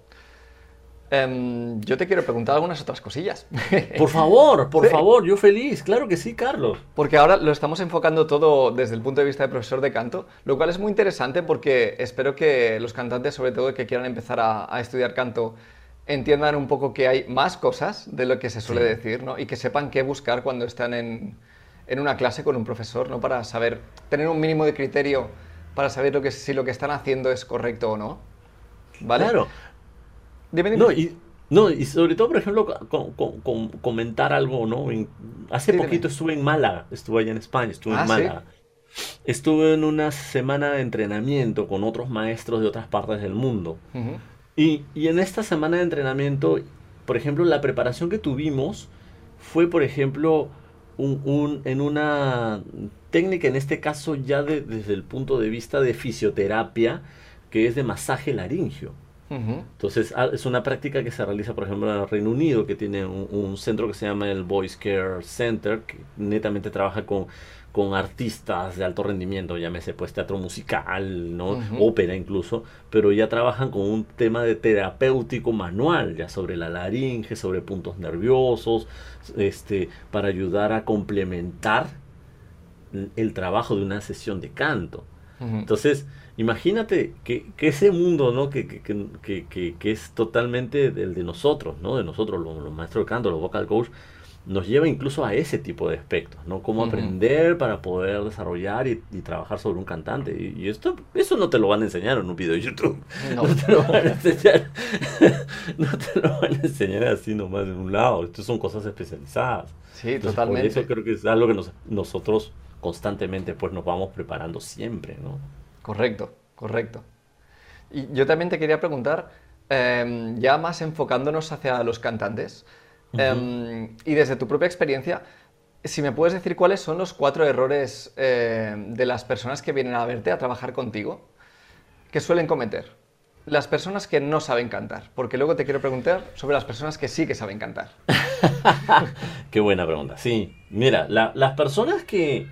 Speaker 1: Em, yo te quiero preguntar algunas otras cosillas.
Speaker 2: Por favor, por favor, yo feliz, claro que sí, Carlos.
Speaker 1: Porque ahora lo estamos enfocando todo desde el punto de vista de profesor de canto, lo cual es muy interesante porque espero que los cantantes, sobre todo que quieran empezar a, estudiar canto, entiendan un poco que hay más cosas de lo que se suele decir, ¿no? Y que sepan qué buscar cuando están en, en, una clase con un profesor, ¿no? Para saber, tener un mínimo de criterio para saber lo que, si lo que están haciendo es correcto o no. ¿Vale?
Speaker 2: Claro. No, y, no, y sobre todo, por ejemplo, con, comentar algo, ¿no? hace poquito estuve en Málaga, estuve allá en España, estuve en ah, Málaga. Estuve en una semana de entrenamiento con otros maestros de otras partes del mundo. y, y, en esta semana de entrenamiento, por ejemplo, la preparación que tuvimos fue, por ejemplo, un, un, en una técnica, en este caso ya desde el punto de vista de fisioterapia, que es de masaje laringio. Entonces, ah, es una práctica que se realiza, por ejemplo, en el Reino Unido, que tiene un, centro que se llama el Voice Care Center, que netamente trabaja con, con artistas de alto rendimiento, llámese pues teatro musical, ¿no? ópera incluso, pero ya trabajan con un tema de terapéutico manual, ya sobre la laringe, sobre puntos nerviosos, este, para ayudar a complementar el trabajo de una sesión de canto. Entonces, imagínate que, ese mundo, ¿no? Que, que, es totalmente el de nosotros, ¿no? De nosotros, los, maestros de canto, los vocal coach, nos lleva incluso a ese tipo de aspectos, ¿no? Cómo aprender para poder desarrollar y, trabajar sobre un cantante. Y, esto, eso no te lo van a enseñar en un video de YouTube. No, te lo van a enseñar. no te lo van a enseñar así nomás en un lado. Esto son cosas especializadas.
Speaker 1: Sí, totalmente.
Speaker 2: eso creo que es algo que nosotros constantemente pues nos vamos preparando siempre, ¿no?
Speaker 1: Correcto, correcto. Y yo también te quería preguntar, em, ya más enfocándonos hacia los cantantes, em, y desde tu propia experiencia, si me puedes decir cuáles son los cuatro errores em, de las personas que vienen a verte, a trabajar contigo, que suelen cometer. Las personas que no saben cantar, porque luego te quiero preguntar sobre las personas que sí que saben cantar.
Speaker 2: Qué buena pregunta. Sí, mira, las personas que,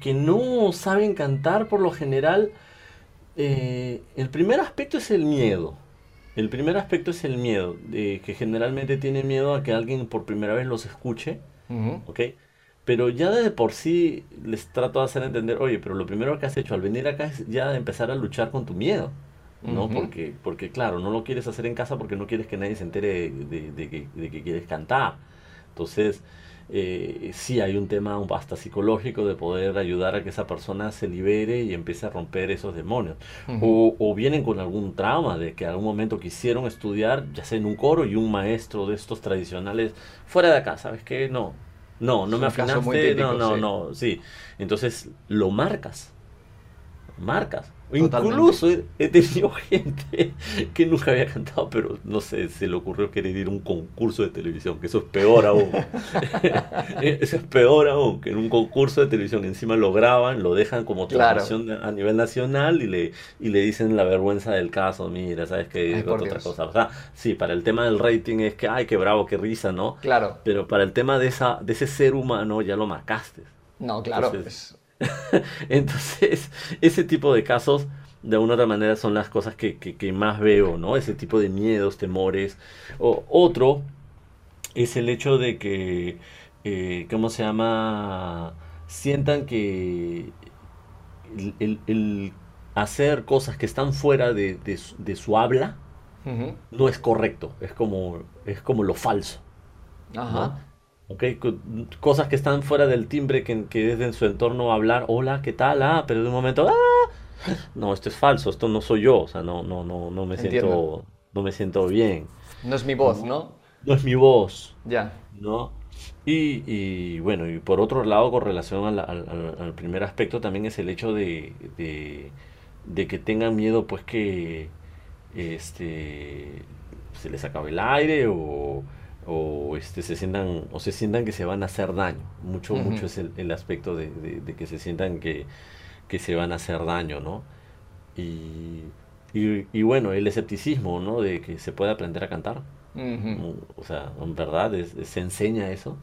Speaker 2: que, no saben cantar por lo general, eh, el primer aspecto es el miedo. El primer aspecto es el miedo, de que generalmente tiene miedo a que alguien por primera vez los escuche, ¿ok? Pero ya de por sí les trato de hacer entender, oye, pero lo primero que has hecho al venir acá es ya empezar a luchar con tu miedo, ¿no? porque, porque claro, no lo quieres hacer en casa porque no quieres que nadie se entere de, que, de que quieres cantar. Entonces, eh, sí hay un tema hasta psicológico de poder ayudar a que esa persona se libere y empiece a romper esos demonios. o, vienen con algún trauma de que en algún momento quisieron estudiar, ya sea en un coro y un maestro de estos tradicionales, fuera de acá, ¿sabes qué? No, no, no me afinaste, no, no, no, sí. Entonces lo marcas. marcas. Incluso he, tenido gente que nunca había cantado, pero no sé, se le ocurrió querer ir a un concurso de televisión, que eso es peor aún. eso es peor aún, que en un concurso de televisión encima lo graban, lo dejan como transmisión a nivel nacional y le, y le dicen la vergüenza del caso, mira, sabes que es otra cosa. O sea, sí, para el tema del rating es que, ay, qué bravo, qué risa, ¿no?
Speaker 1: Claro.
Speaker 2: Pero para el tema de, esa, de ese ser humano ya lo marcaste.
Speaker 1: No, claro.
Speaker 2: Entonces, ese tipo de casos, de alguna otra manera, son las cosas que, más veo, ¿no? Ese tipo de miedos, temores. O, otro es el hecho de que, eh, ¿cómo se llama? Sientan que el, hacer cosas que están fuera de, su, habla no es correcto, es como, es como lo falso. Ajá. Okay, cosas que están fuera del timbre que, que es en su entorno hablar, hola, ¿qué tal? Ah, pero de un momento, ah, no, esto es falso, esto no soy yo, o sea, no, no, no, no me siento, no me siento bien.
Speaker 1: No es mi voz, ¿no?
Speaker 2: No es mi voz.
Speaker 1: Ya.
Speaker 2: ¿No? Y, y bueno, y por otro lado, con relación al, al, al primer aspecto, también es el hecho de, de, de, que tengan miedo, pues que este se les acabe el aire o o este, se sientan o se sientan que se van a hacer daño. Mucho, mucho es el, aspecto de, que se sientan que, se van a hacer daño, ¿no? Y, y, bueno, el escepticismo, ¿no? De que se puede aprender a cantar. O sea, en verdad se enseña eso.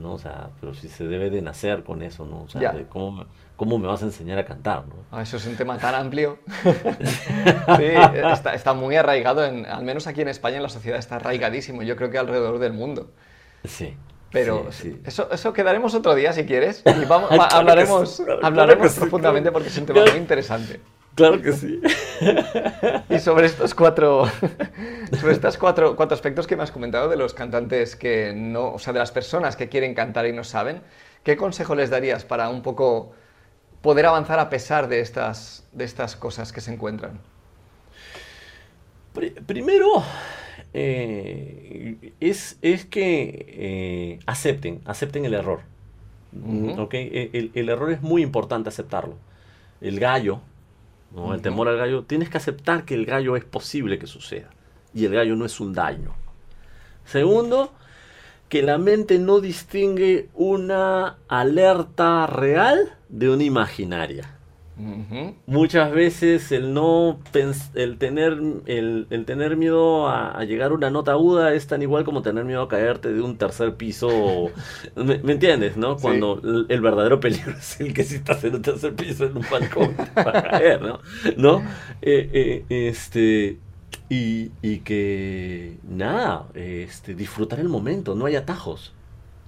Speaker 2: ¿no? O sea, pero si se debe de nacer con eso, ¿no? O sea, cómo, cómo, me vas a enseñar a cantar, ¿no?
Speaker 1: Ah, eso es un tema tan amplio. sí, está, está, muy arraigado, en, al menos aquí en España, en la sociedad está arraigadísimo, yo creo que alrededor del mundo.
Speaker 2: Sí.
Speaker 1: Pero Eso, eso quedaremos otro día si quieres y vamos, hablaremos, hablaremos profundamente porque es un tema muy interesante.
Speaker 2: Claro que sí.
Speaker 1: Y sobre estos cuatro, sobre estos cuatro, cuatro aspectos que me has comentado de los cantantes que no, o sea, de las personas que quieren cantar y no saben, ¿qué consejo les darías para un poco poder avanzar a pesar de estas, de estas cosas que se encuentran?
Speaker 2: Primero, eh, es, es, que eh, acepten, acepten el error. el, el, error es muy importante aceptarlo. El gallo, ¿no? El temor al gallo, tienes que aceptar que el gallo es posible que suceda. Y el gallo no es un daño. Segundo, que la mente no distingue una alerta real de una imaginaria. Muchas veces el no el tener el, tener miedo a, llegar a una nota aguda es tan igual como tener miedo a caerte de un tercer piso. ¿Me, entiendes, no? Cuando el, verdadero peligro es el que si estás en un tercer piso en un balcón para caer, ¿no? ¿No? Eh, eh, este y, y, que nada, este disfrutar el momento, no hay atajos.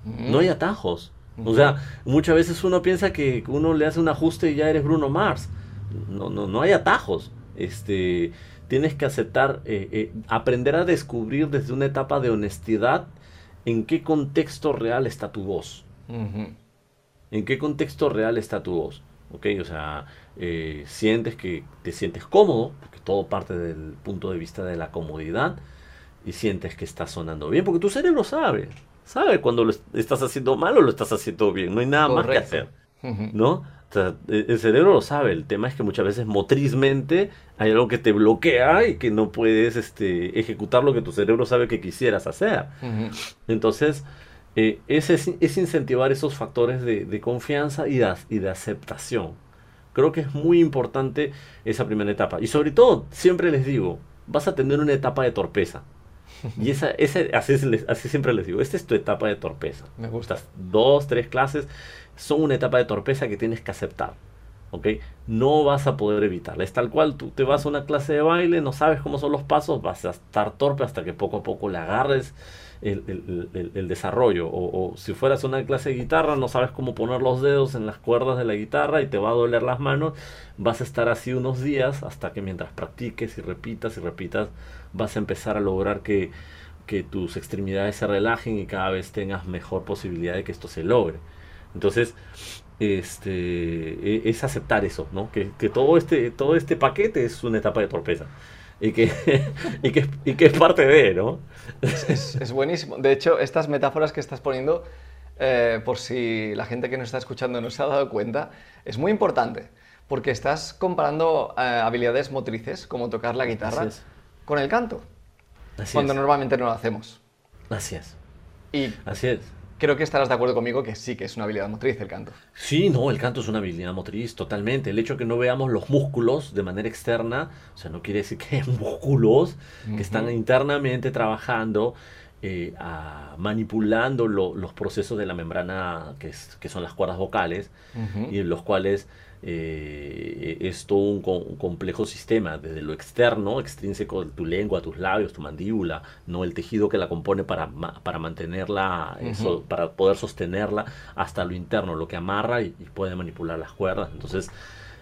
Speaker 2: No hay atajos. O sea, muchas veces uno piensa que uno le hace un ajuste y ya eres Bruno Mars. No, no, no hay atajos. Este, tienes que aceptar, eh, eh, aprender a descubrir desde una etapa de honestidad en qué contexto real está tu voz. En qué contexto real está tu voz. ¿Ok? O sea, eh, sientes que te sientes cómodo, todo parte del punto de vista de la comodidad, y sientes que está sonando bien, porque tu cerebro sabe sabe cuando lo estás haciendo mal o lo estás haciendo bien. No hay nada más que hacer. ¿No? E, el cerebro lo sabe. El tema es que muchas veces motrizmente hay algo que te bloquea y que no puedes este, ejecutar lo que tu cerebro sabe que quisieras hacer. Entonces, eh, es, es, incentivar esos factores de, confianza y de, y de aceptación. Creo que es muy importante esa primera etapa. Y sobre todo, siempre les digo, vas a tener una etapa de torpeza. Y esa, esa así, así, siempre les digo, esta es tu etapa de torpeza.
Speaker 1: Me gusta.
Speaker 2: Dos, tres clases son una etapa de torpeza que tienes que aceptar. ¿Ok? No vas a poder evitarla. Es tal cual, tú te vas a una clase de baile, no sabes cómo son los pasos, vas a estar torpe hasta que poco a poco le agarres el, desarrollo. O, si fueras una clase de guitarra, no sabes cómo poner los dedos en las cuerdas de la guitarra y te va a doler las manos, vas a estar así unos días hasta que mientras practiques y repitas y repitas, vas a empezar a lograr que, tus extremidades se relajen y cada vez tengas mejor posibilidad de que esto se logre. Entonces, este, e, es aceptar eso, ¿no? Que, todo, este, todo este paquete es una etapa de torpeza. Y que, y que, y que es parte de, ¿no?
Speaker 1: Es, buenísimo. De hecho, estas metáforas que estás poniendo, eh, por si la gente que nos está escuchando no se ha dado cuenta, es muy importante. porque estás comparando eh, habilidades motrices, como tocar la guitarra, con el canto.
Speaker 2: Así
Speaker 1: cuando
Speaker 2: es.
Speaker 1: normalmente no lo hacemos.
Speaker 2: Así es.
Speaker 1: Y
Speaker 2: Así es.
Speaker 1: Creo que estarás de acuerdo conmigo que sí que es una habilidad motriz el canto.
Speaker 2: Sí, no, el canto es una habilidad motriz, totalmente. El hecho de que no veamos los músculos de manera externa, o sea, no quiere decir que hay músculos que están internamente trabajando, eh, a- manipulando lo- los procesos de la membrana, que, es- que son las cuerdas vocales, y en los cuales eh, es todo un, co- un complejo sistema, desde lo externo, extrínseco de tu lengua, tus labios, tu mandíbula, no el tejido que la compone para, para mantenerla,
Speaker 1: Ujú.
Speaker 2: para poder sostenerla, hasta lo interno, lo que amarra y, y puede manipular las cuerdas. Entonces,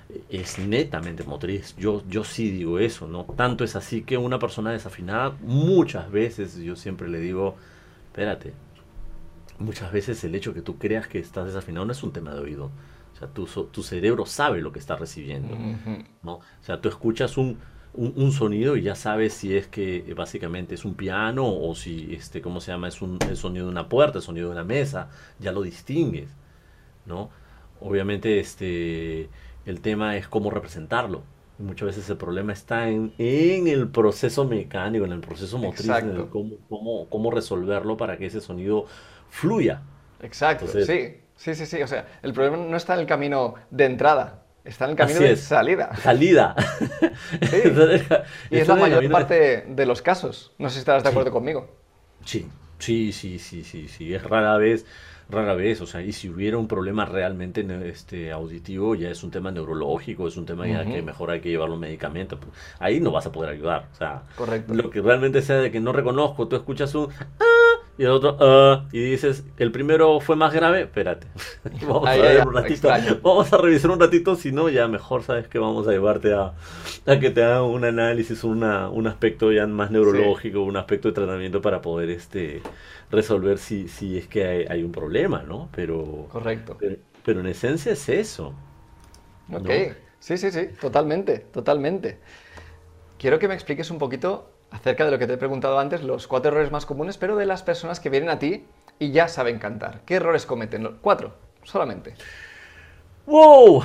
Speaker 2: eh, es netamente motriz. Yo, yo sí digo eso, ¿no? Tanto es así que una persona desafinada, muchas veces, yo siempre le digo, espérate, muchas veces el hecho que tú creas que estás desafinado no es un tema de oído. Sea, tu, cerebro sabe lo que está recibiendo. ¿no? O sea, tú escuchas un, un, un sonido y ya sabes si es que eh, básicamente es un piano o si, este, ¿cómo se llama? Es un el sonido de una puerta, el sonido de una mesa, ya lo distingues, ¿no? Obviamente, este, el tema es cómo representarlo. Y muchas veces el problema está en, en el proceso mecánico, en el proceso motriz, en el
Speaker 1: Exacto.
Speaker 2: cómo, cómo, cómo resolverlo para que ese sonido fluya.
Speaker 1: Exacto,
Speaker 2: Entonces-
Speaker 1: sí. Sí, sí, sí. O sea, el problema no está en el camino de entrada, está en el camino
Speaker 2: Así
Speaker 1: de
Speaker 2: es.
Speaker 1: salida.
Speaker 2: Salida.
Speaker 1: Sí. Y es la mayor
Speaker 2: de-
Speaker 1: parte de los casos. No sé si estarás de
Speaker 2: Sí.
Speaker 1: acuerdo conmigo.
Speaker 2: Sí, sí, sí, sí, sí, sí, es rara vez, rara vez, o sea, y si hubiera un problema realmente este, auditivo, ya es un tema neurológico, es un tema ya que mejor hay que llevarlo a un medicamento, pues, ahí no vas a poder ayudar, o sea,
Speaker 1: Correcto.
Speaker 2: lo que realmente sea de que no reconozco, tú escuchas un ah y el otro ah y dices, el primero fue más grave, espérate, vamos a ver un ratito,
Speaker 1: extraño.
Speaker 2: vamos a revisar un ratito, si no, ya mejor sabes que vamos a llevarte a, a que te hagan un análisis, una, un aspecto ya más neurológico, un aspecto de tratamiento para poder este resolver si, si es que hay, hay un problema, ¿no? Pero,
Speaker 1: Correcto.
Speaker 2: pero, pero en esencia es eso.
Speaker 1: Ok.
Speaker 2: ¿no?
Speaker 1: Sí, sí, sí. Totalmente, totalmente. Quiero que me expliques un poquito acerca de lo que te he preguntado antes, los cuatro errores más comunes, pero de las personas que vienen a ti y ya saben cantar. ¿Qué errores cometen? Cuatro, solamente.
Speaker 2: ¡Wow!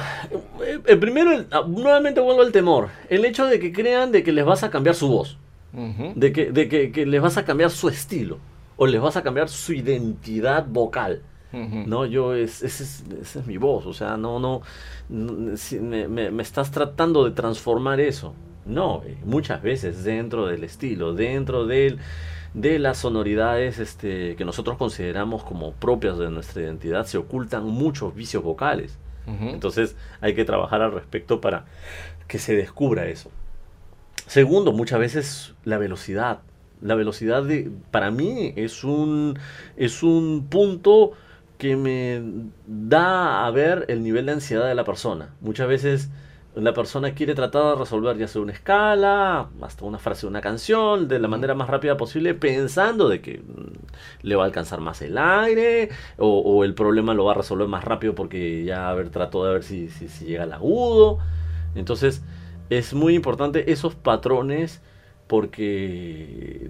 Speaker 2: Eh, eh, primero, el- ah, nuevamente vuelvo al temor. El hecho de que crean de que les vas a cambiar su voz.
Speaker 1: Ujú.
Speaker 2: De que, de que, que les vas a cambiar su estilo. O les vas a cambiar su identidad vocal. No, yo, es, ese es, esa es mi voz, o sea, no, no, no, si me, me- me estás tratando de transformar eso. No, eh, muchas veces dentro del estilo, dentro del, de las sonoridades este, que nosotros consideramos como propias de nuestra identidad, se ocultan muchos vicios vocales. Entonces hay que trabajar al respecto para que se descubra eso. Segundo, muchas veces la velocidad. La velocidad de, para mí es un, es un punto que me da a ver el nivel de ansiedad de la persona. Muchas veces la persona quiere tratar de resolver ya sea una escala, hasta una frase de una canción, de la manera más rápida posible, pensando de que mm, le va a alcanzar más el aire, o, o el problema lo va a resolver más rápido porque ya a ver, trató de ver si, si, si llega al agudo. Entonces, es muy importante esos patrones porque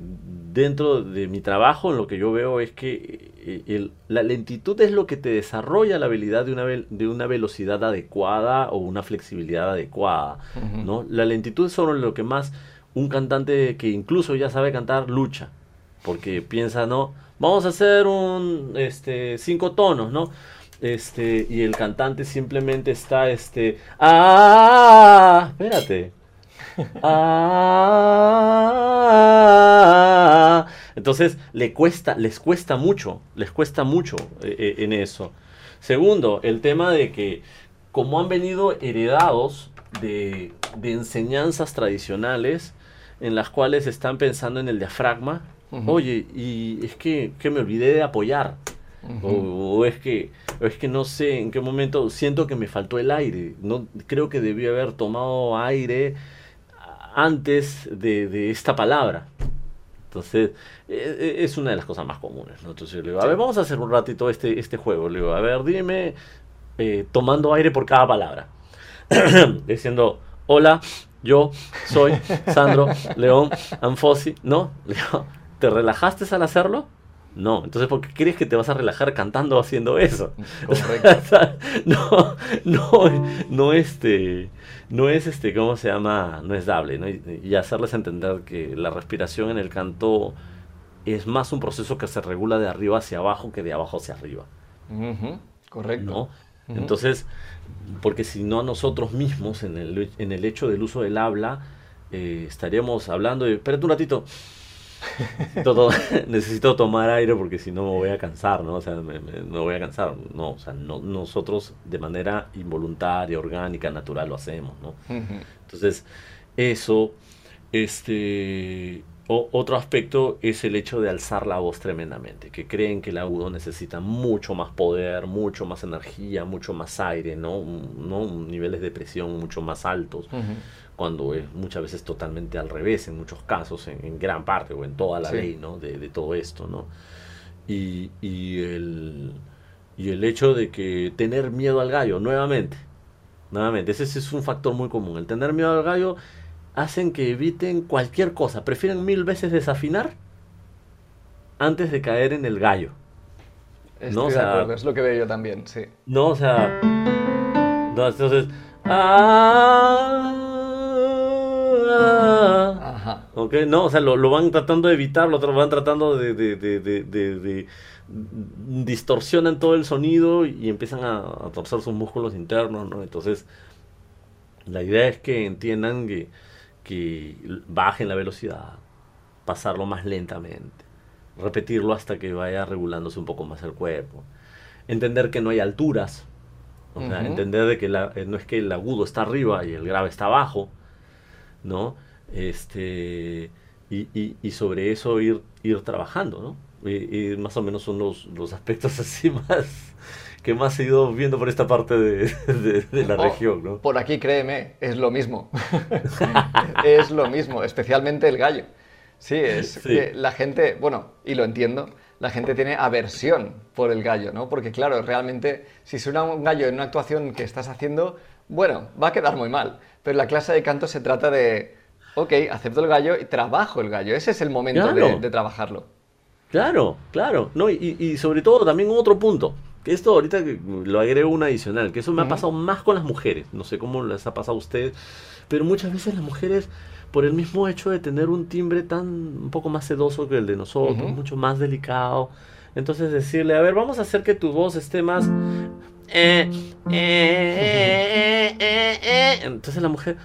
Speaker 2: dentro de mi trabajo lo que yo veo es que eh, el- la lentitud es lo que te desarrolla la habilidad de una, de una velocidad adecuada o una flexibilidad adecuada. ¿no? La lentitud es sobre lo que más un cantante que incluso ya sabe cantar lucha. Porque piensa, ¿no? Vamos a hacer un este cinco tonos, ¿no? Este, y el cantante simplemente está este. ¡Ah! Espérate. ¡Ah! Entonces le cuesta, les cuesta mucho, les cuesta mucho eh, eh, en eso. Segundo, el tema de que como han venido heredados de, de enseñanzas tradicionales en las cuales están pensando en el diafragma, oye, y es que, que me olvidé de apoyar. O, o es que o es que no sé en qué momento siento que me faltó el aire. No creo que debí haber tomado aire antes de, de esta palabra. Entonces, e- e- es una de las cosas más comunes. ¿no? Entonces, le digo, a ver, vamos a hacer un ratito este, este juego. Le digo, a ver, dime, eh, tomando aire por cada palabra. Diciendo, hola, yo soy Sandro León Anfosi. ¿No? Le digo, ¿te relajaste al hacerlo? No, entonces ¿por qué crees que te vas a relajar cantando haciendo eso?
Speaker 1: Correcto.
Speaker 2: no, no, no este, no es este, ¿cómo se llama? No es dable, ¿no? Y, hacerles entender que la respiración en el canto es más un proceso que se regula de arriba hacia abajo que de abajo hacia arriba.
Speaker 1: Correcto.
Speaker 2: Entonces, porque si no nosotros mismos en el, en el hecho del uso del habla, eh, estaríamos hablando de, espérate un ratito, necesito, to- necesito tomar aire porque si no me voy a cansar, ¿no? O sea, me, me- me voy a cansar, no, o sea, no, nosotros de manera involuntaria, orgánica, natural lo hacemos, ¿no? Entonces, eso, este, o- otro aspecto es el hecho de alzar la voz tremendamente, que creen que el agudo necesita mucho más poder, mucho más energía, mucho más aire, ¿no? ¿no? Niveles de presión mucho más altos,
Speaker 1: Ujú.
Speaker 2: Cuando es muchas veces totalmente al revés, en muchos casos, en, en gran parte o en toda la
Speaker 1: Sí.
Speaker 2: ley, ¿no? De, de todo esto, ¿no? Y, y el, y el hecho de que tener miedo al gallo, nuevamente, nuevamente, ese sí es un factor muy común. El tener miedo al gallo hacen que eviten cualquier cosa, prefieren mil veces desafinar antes de caer en el gallo.
Speaker 1: Estoy
Speaker 2: No, o
Speaker 1: de
Speaker 2: sea-
Speaker 1: acuerdo, es lo que veo yo también, sí.
Speaker 2: No, o sea. No, entonces. Ah,
Speaker 1: Ajá.
Speaker 2: ok, no, o sea, lo, lo van tratando de evitar, lo van tratando de, de, distorsionan todo el sonido y empiezan a, a torcer sus músculos internos, ¿no? Entonces, la idea es que entiendan que, que bajen la velocidad, pasarlo más lentamente, repetirlo hasta que vaya regulándose un poco más el cuerpo, entender que no hay alturas, o sea, entender de que la- eh, no es que el agudo está arriba y el grave está abajo, ¿no? Este, y, y- y sobre eso ir, ir trabajando, ¿no? Y, y más o menos son los, los aspectos así más que más he ido viendo por esta parte de, de- de la
Speaker 1: Oh,
Speaker 2: región, ¿no?
Speaker 1: Por aquí, créeme, es lo mismo. es lo mismo, especialmente el gallo. Sí, es
Speaker 2: Sí.
Speaker 1: que la gente, bueno, y lo entiendo, la gente tiene aversión por el gallo, ¿no? Porque claro, realmente si suena un gallo en una actuación que estás haciendo, bueno, va a quedar muy mal. Pero la clase de canto se trata de, ok, acepto el gallo y trabajo el gallo. Ese es el momento de,
Speaker 2: Claro.
Speaker 1: de trabajarlo.
Speaker 2: Claro, claro. No, y, y sobre todo también otro punto. Que esto ahorita lo agrego un adicional, que eso me ha pasado más con las mujeres. No sé cómo les ha pasado a ustedes, pero muchas veces las mujeres, por el mismo hecho de tener un timbre tan un poco más sedoso que el de nosotros, mucho más delicado, entonces decirle, a ver, vamos a hacer que tu voz esté más... eh, eh, eh. Entonces la mujer...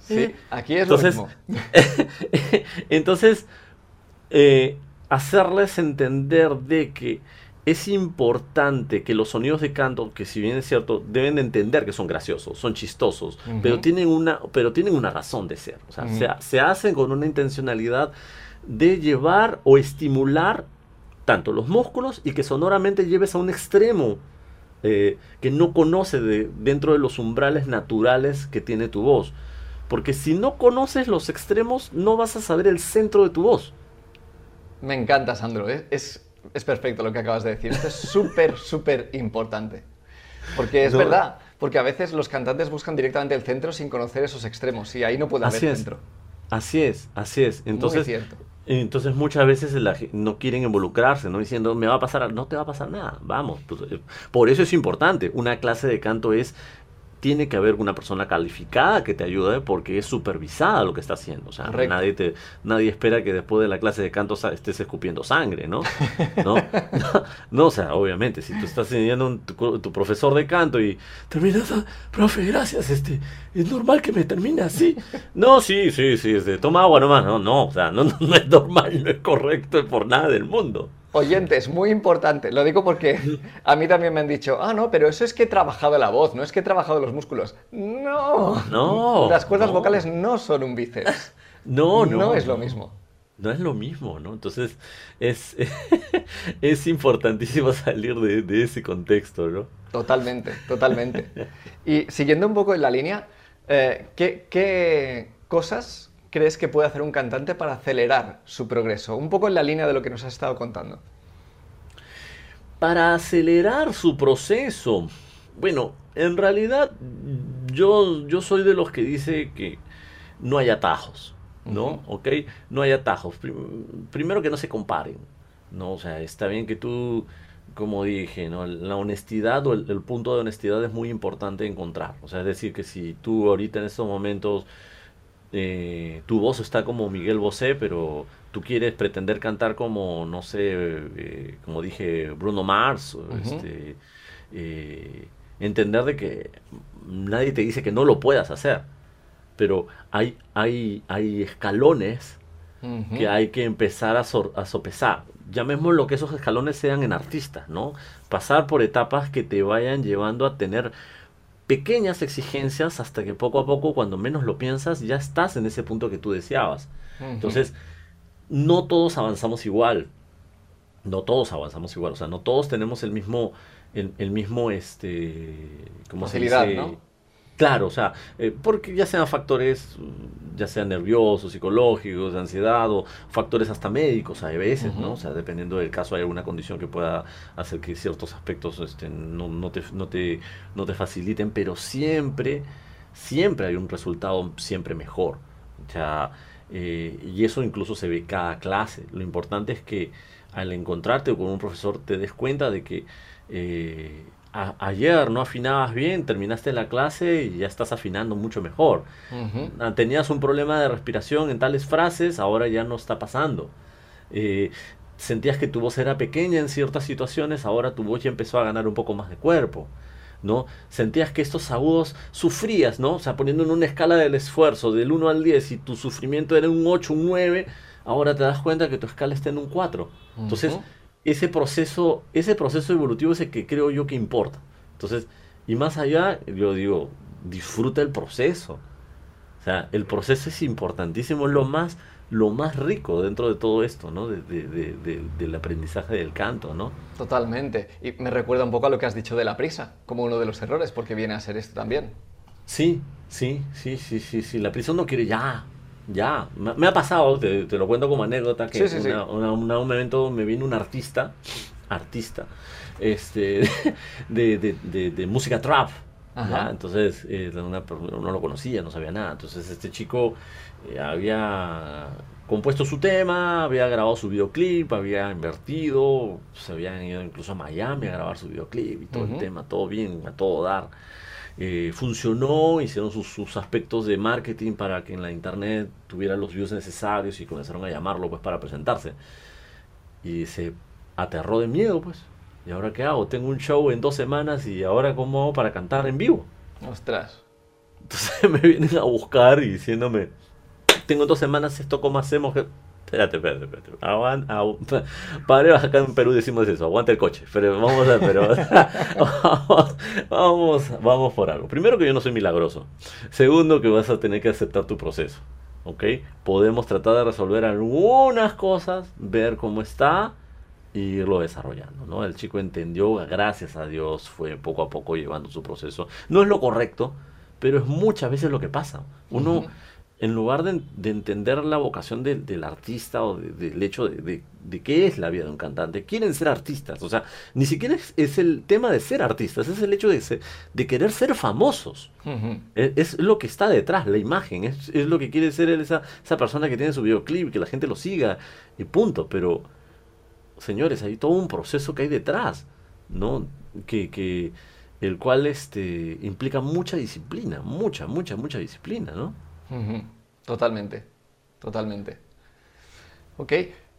Speaker 1: Sí, aquí es
Speaker 2: Entonces,
Speaker 1: lo mismo.
Speaker 2: Entonces, hacerles entender de que es importante que los sonidos de canto, que si bien es cierto, deben de entender que son graciosos, son chistosos, pero, tienen una, pero tienen una razón de ser. O sea, se hacen con una intencionalidad de llevar o estimular tanto los músculos y que sonoramente lleves a un extremo eh, que no conoce de, dentro de los umbrales naturales que tiene tu voz. Porque si no conoces los extremos, no vas a saber el centro de tu voz.
Speaker 1: Me encanta, Sandro. Es, es, es perfecto lo que acabas de decir. Esto es súper, súper importante. Porque es
Speaker 2: No.
Speaker 1: verdad. Porque a veces los cantantes buscan directamente el centro sin conocer esos extremos. Y ahí no puede haber
Speaker 2: Así es.
Speaker 1: centro.
Speaker 2: Así es, así es.
Speaker 1: Muy
Speaker 2: Entonces,
Speaker 1: cierto.
Speaker 2: Entonces muchas veces la no quieren involucrarse, ¿no? Diciendo, me va a pasar, al-". no te va a pasar nada, vamos. pues, eh, por eso es importante. Una clase de canto es, tiene que haber una persona calificada que te ayude porque es supervisada lo que está haciendo. O sea,
Speaker 1: Correcto.
Speaker 2: nadie, te, nadie espera que después de la clase de canto estés escupiendo sangre, ¿no? ¿No? No, o sea, obviamente, si tú estás teniendo un- tu, profesor de canto y terminas, "Ah, profe, gracias, este, es normal que me termine así. No, sí, sí, sí, este, toma agua nomás, no, no, o sea, no, no, no es normal, no es correcto por nada del mundo.
Speaker 1: Oyentes, muy importante. Lo digo porque a mí también me han dicho, ah, no, pero eso es que he trabajado la voz, no es que he trabajado los músculos. No.
Speaker 2: No,
Speaker 1: Las cuerdas
Speaker 2: no.
Speaker 1: vocales no son un bíceps.
Speaker 2: No, no.
Speaker 1: No es lo mismo.
Speaker 2: No es lo mismo, ¿no? Entonces, es, es importantísimo salir de, de ese contexto, ¿no?
Speaker 1: Totalmente, totalmente. Y siguiendo un poco en la línea, eh, ¿qué, qué cosas crees que puede hacer un cantante para acelerar su progreso? Un poco en la línea de lo que nos has estado contando.
Speaker 2: Para acelerar su proceso, bueno, en realidad yo, yo soy de los que dice que no hay atajos. ¿no? ¿Ok? No hay atajos. primero que no se comparen, ¿no? O sea, está bien que tú, como dije, ¿no? La honestidad o el, punto de honestidad es muy importante encontrar. O sea, es decir, que si tú ahorita en estos momentos eh, tu voz está como Miguel Bosé, pero tú quieres pretender cantar como, no sé, eh, como dije, Bruno Mars, este, eh, entender de que nadie te dice que no lo puedas hacer, pero hay, hay, hay escalones que hay que empezar a, a sopesar. Llamemos lo que esos escalones sean en artistas, ¿no? Pasar por etapas que te vayan llevando a tener pequeñas exigencias hasta que poco a poco, cuando menos lo piensas, ya estás en ese punto que tú deseabas. Entonces, no todos avanzamos igual. No todos avanzamos igual. O sea, no todos tenemos el mismo, el, mismo, este,
Speaker 1: ¿cómo Facilidad, ¿no?
Speaker 2: Claro, o sea, eh, porque ya sean factores, ya sean nerviosos, psicológicos, de ansiedad o factores hasta médicos a veces, ¿no? O sea, dependiendo del caso hay alguna condición que pueda hacer que ciertos aspectos este, no, no, te, no, te, no te faciliten, pero siempre, siempre hay un resultado siempre mejor. O sea, eh, y eso incluso se ve cada clase. Lo importante es que al encontrarte con un profesor te des cuenta de que eh, ayer no afinabas bien, terminaste la clase y ya estás afinando mucho mejor. Ah, tenías un problema de respiración en tales frases, ahora ya no está pasando. Eh, sentías que tu voz era pequeña en ciertas situaciones, ahora tu voz ya empezó a ganar un poco más de cuerpo. ¿no? Sentías que estos agudos sufrías, ¿no? O sea, poniendo en una escala del esfuerzo del 1 al 10 y tu sufrimiento era un 8, un 9, ahora te das cuenta que tu escala está en un 4. Entonces, ese proceso, ese proceso evolutivo es el que creo yo que importa. Entonces, y más allá, yo digo, disfruta el proceso. O sea, el proceso es importantísimo, es lo más, lo más rico dentro de todo esto, ¿no? De, del aprendizaje del canto, ¿no?
Speaker 1: Totalmente. Y me recuerda un poco a lo que has dicho de la prisa, como uno de los errores, porque viene a ser esto también.
Speaker 2: Sí, sí, sí, sí, sí, sí. La prisa uno quiere ya, ya, me, ha pasado, te, lo cuento como anécdota, que en un momento me vino un artista, artista, este, de, música trap. Entonces, eh, no lo conocía, no sabía nada. Entonces, este chico eh, había compuesto su tema, había grabado su videoclip, había invertido, se habían ido incluso a Miami a grabar su videoclip y todo el tema, todo bien, a todo dar. Eh, funcionó, hicieron sus, aspectos de marketing para que en la internet tuviera los views necesarios y comenzaron a llamarlo pues para presentarse. Y se aterró de miedo pues. ¿Y ahora qué hago? Tengo un show en dos semanas y ahora cómo hago para cantar en vivo.
Speaker 1: Ostras.
Speaker 2: Entonces me vienen a buscar y diciéndome, tengo dos semanas, esto cómo hacemos. Espérate, espérate, espérate. Aguanta, Padre, acá en Perú decimos eso, aguanta el coche. Pero vamos a, pero, vamos, vamos, por algo. Primero que yo no soy milagroso. Segundo que vas a tener que aceptar tu proceso. ¿Ok? Podemos tratar de resolver algunas cosas, ver cómo está y irlo desarrollando, ¿no? El chico entendió, gracias a Dios, fue poco a poco llevando su proceso. No es lo correcto, pero es muchas veces lo que pasa. Uno en lugar de, entender la vocación del artista o del hecho de, qué es la vida de un cantante, quieren ser artistas. O sea, ni siquiera es, el tema de ser artistas, es el hecho de, de querer ser famosos. E, es, lo que está detrás, la imagen. Es, lo que quiere ser esa, esa persona que tiene su videoclip, que la gente lo siga y punto. Pero, señores, hay todo un proceso que hay detrás, ¿no? Que, que el cual este, implica mucha disciplina, mucha, mucha, mucha disciplina, ¿no?
Speaker 1: Totalmente, totalmente. Ok,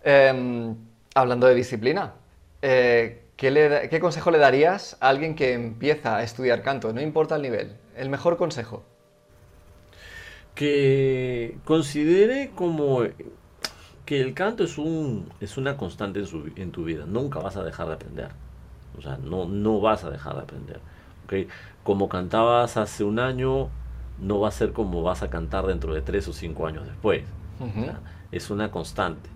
Speaker 1: em, hablando de disciplina, eh, ¿qué, consejo le darías a alguien que empieza a estudiar canto? No importa el nivel, el mejor consejo.
Speaker 2: Que considere como que el canto es, un, es una constante en, en tu vida, nunca vas a dejar de aprender. O sea, no, no vas a dejar de aprender. ¿okay? Como cantabas hace un año, no va a ser como vas a cantar dentro de tres o cinco años después. es una constante.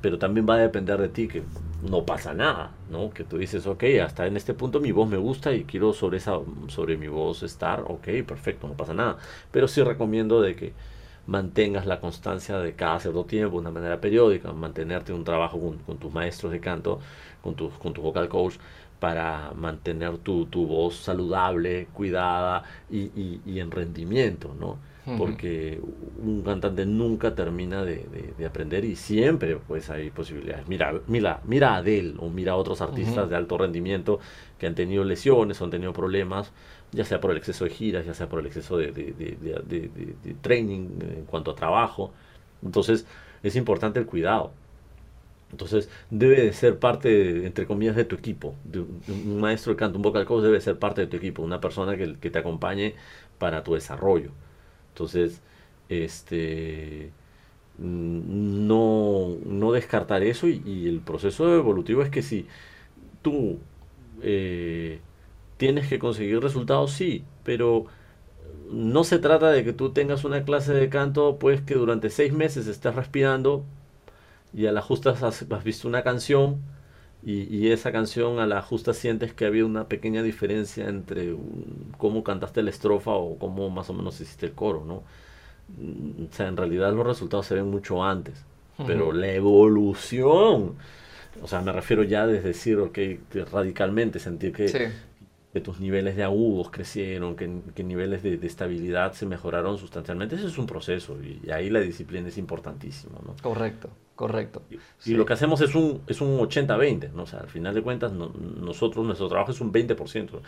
Speaker 2: Pero también va a depender de ti, que no pasa nada, ¿no? Que tú dices, ok, hasta en este punto mi voz me gusta y quiero sobre, esa, sobre mi voz estar, ok, perfecto, no pasa nada. Pero sí recomiendo de que mantengas la constancia de cada cierto tiempo, de una manera periódica, mantenerte un trabajo con, tus maestros de canto, con tu, con tu vocal coach, para mantener tu, voz saludable, cuidada y, en rendimiento, ¿no? porque un cantante nunca termina de, aprender y siempre pues hay posibilidades. Mira, mira, mira a Adele o mira a otros artistas de alto rendimiento que han tenido lesiones o han tenido problemas, ya sea por el exceso de giras, ya sea por el exceso de, de training en cuanto a trabajo. Entonces es importante el cuidado. Entonces debe de ser parte, entre comillas, de tu equipo. un maestro de canto, un vocal coach debe ser parte de tu equipo, una persona que, te acompañe para tu desarrollo. Entonces, este, no, no descartar eso y, el proceso evolutivo es que si tú eh, tienes que conseguir resultados, sí, pero no se trata de que tú tengas una clase de canto, pues que durante seis meses estés respirando y a la justa has, visto una canción y, esa canción a la justa sientes que había una pequeña diferencia entre cómo cantaste la estrofa o cómo más o menos hiciste el coro, ¿no? Mm, o sea, en realidad los resultados se ven mucho antes, pero la evolución, o sea, me refiero ya desde decir, ok, radicalmente sentir que, que tus niveles de agudos crecieron, que, que niveles de, estabilidad se mejoraron sustancialmente, eso es un proceso y, ahí la disciplina es importantísima, ¿no?
Speaker 1: Correcto. Correcto.
Speaker 2: Y, lo que hacemos es un, es un 80-20, ¿no? O sea, al final de cuentas, nosotros, nuestro trabajo es un 20%.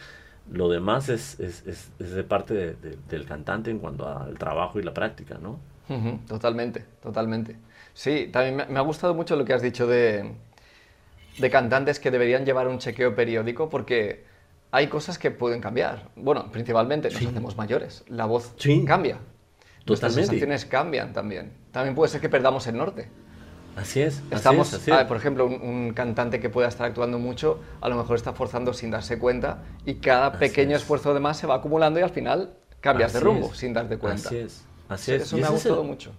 Speaker 2: Lo demás es, es, es, de parte del cantante en cuanto al trabajo y la práctica, ¿no?
Speaker 1: totalmente, totalmente. Sí, también me, ha gustado mucho lo que has dicho de, de cantantes que deberían llevar un chequeo periódico porque hay cosas que pueden cambiar. Bueno, principalmente nos hacemos mayores, la voz cambia. Totalmente. Las sensaciones cambian también. También puede ser que perdamos el norte.
Speaker 2: Así es.
Speaker 1: Estamos,
Speaker 2: así
Speaker 1: por ejemplo, un, cantante que pueda estar actuando mucho, a lo mejor está forzando sin darse cuenta y cada pequeño esfuerzo de más se va acumulando y al final cambias de rumbo sin darte cuenta.
Speaker 2: Así es. Así es.
Speaker 1: Eso me ha gustado mucho.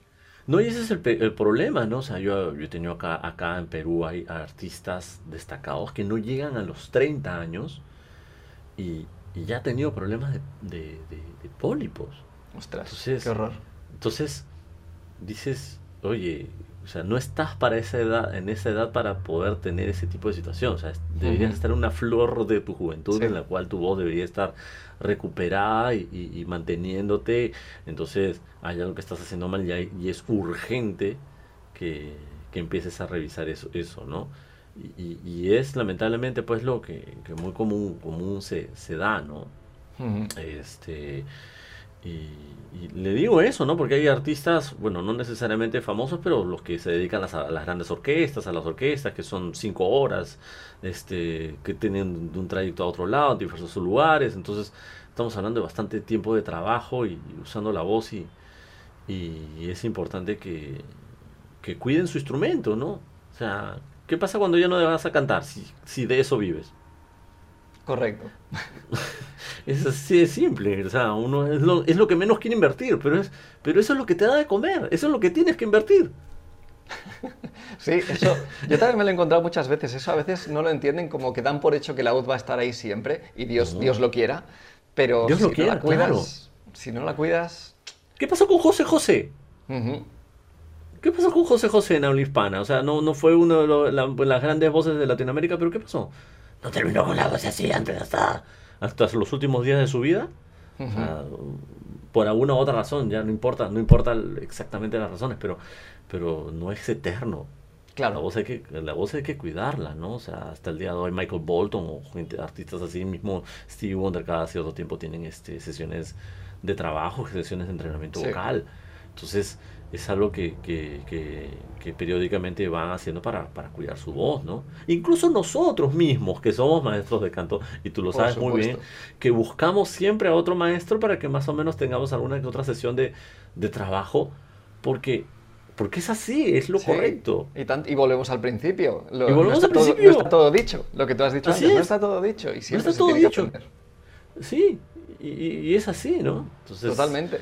Speaker 2: No, y ese es el, problema, ¿no? O sea, yo, yo he tenido acá, acá en Perú hay artistas destacados que no llegan a los 30 años y, ya han tenido problemas de, de, pólipos.
Speaker 1: Ostras, qué horror.
Speaker 2: Entonces, dices, oye, o sea, no estás para esa edad, en esa edad para poder tener ese tipo de situación. O sea, deberías estar en una flor de tu juventud en la cual tu voz debería estar recuperada y, manteniéndote. Entonces, hay algo que estás haciendo mal y, es urgente que, empieces a revisar eso, eso ¿no? Y, es lamentablemente pues lo que, muy común, común se, se da, ¿no? Este y, le digo eso, ¿no? Porque hay artistas, bueno, no necesariamente famosos, pero los que se dedican a, las grandes orquestas, a las orquestas, que son cinco horas, este, que tienen de un trayecto a otro lado, en diversos lugares. Entonces, estamos hablando de bastante tiempo de trabajo y, usando la voz y, y es importante que, que, cuiden su instrumento, ¿no? O sea, ¿qué pasa cuando ya no vas a cantar si, si de eso vives?
Speaker 1: Correcto.
Speaker 2: Es así de simple, o sea, uno es lo, es lo que menos quiere invertir, pero, es, pero eso es lo que te da de comer, eso es lo que tienes que invertir.
Speaker 1: Sí, eso yo también me lo he encontrado muchas veces, eso a veces no lo entienden como que dan por hecho que la voz va a estar ahí siempre y Dios, Dios lo quiera, pero
Speaker 2: Dios
Speaker 1: si
Speaker 2: lo no quiera,
Speaker 1: la cuidas, si no la cuidas...
Speaker 2: ¿Qué pasó con José José? ¿Qué pasó con José José en habla hispana? O sea, no, no fue una de las grandes voces de Latinoamérica, pero ¿qué pasó? No terminó con la voz así antes hasta hasta los últimos días de su vida. por alguna u otra razón, ya no importa, no importa exactamente las razones, pero, pero no es eterno. Claro. La voz, hay que, la voz hay que cuidarla, ¿no? O sea, hasta el día de hoy Michael Bolton o gente, artistas así mismo, Stevie Wonder cada cierto tiempo tienen este, sesiones de trabajo, sesiones de entrenamiento vocal. Entonces, es algo que, que, periódicamente van haciendo para, para, cuidar su voz, ¿no? Incluso nosotros mismos, que somos maestros de canto, y tú lo sabes muy bien, que buscamos siempre a otro maestro para que más o menos tengamos alguna que otra sesión de, de trabajo, porque porque es así, es lo correcto.
Speaker 1: Y, y, volvemos al principio.
Speaker 2: y volvemos
Speaker 1: no
Speaker 2: al principio.
Speaker 1: no está todo dicho. Lo que tú has dicho antes, no está todo dicho. Y no está todo dicho.
Speaker 2: Sí, y, y, es así, ¿no?
Speaker 1: Entonces... Totalmente.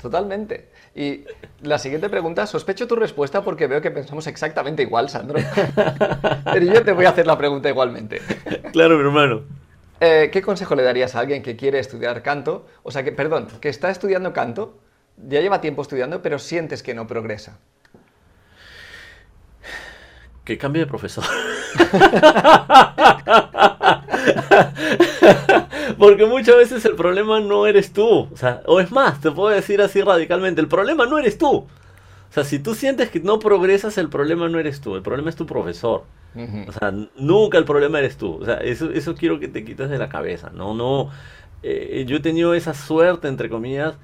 Speaker 1: Totalmente. Y la siguiente pregunta, sospecho tu respuesta porque veo que pensamos exactamente igual, Sandro. Pero yo te voy a hacer la pregunta igualmente.
Speaker 2: Claro, mi hermano.
Speaker 1: Eh, ¿Qué consejo le darías a alguien que quiere estudiar canto? O sea, que, perdón, que está estudiando canto, ya lleva tiempo estudiando, pero sientes que no progresa.
Speaker 2: Que cambie de profesor. Porque muchas veces el problema no eres tú. O sea, o es más, te puedo decir así radicalmente, el problema no eres tú. O sea, si tú sientes que no progresas, el problema no eres tú, el problema es tu profesor. O sea, nunca el problema eres tú. O sea, eso, eso quiero que te quites de la cabeza. No, no. Eh, yo he tenido esa suerte, entre comillas,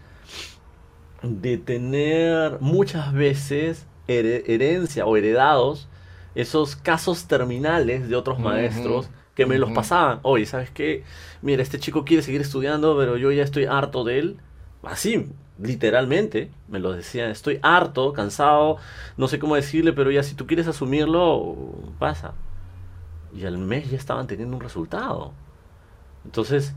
Speaker 2: de tener muchas veces herencia o heredados esos casos terminales de otros maestros que me los pasaban. Oye, ¿sabes qué? Mira, este chico quiere seguir estudiando, pero yo ya estoy harto de él. Así, literalmente, me lo decían. Estoy harto, cansado, no sé cómo decirle, pero ya si tú quieres asumirlo, pasa. Y al mes ya estaban teniendo un resultado. Entonces,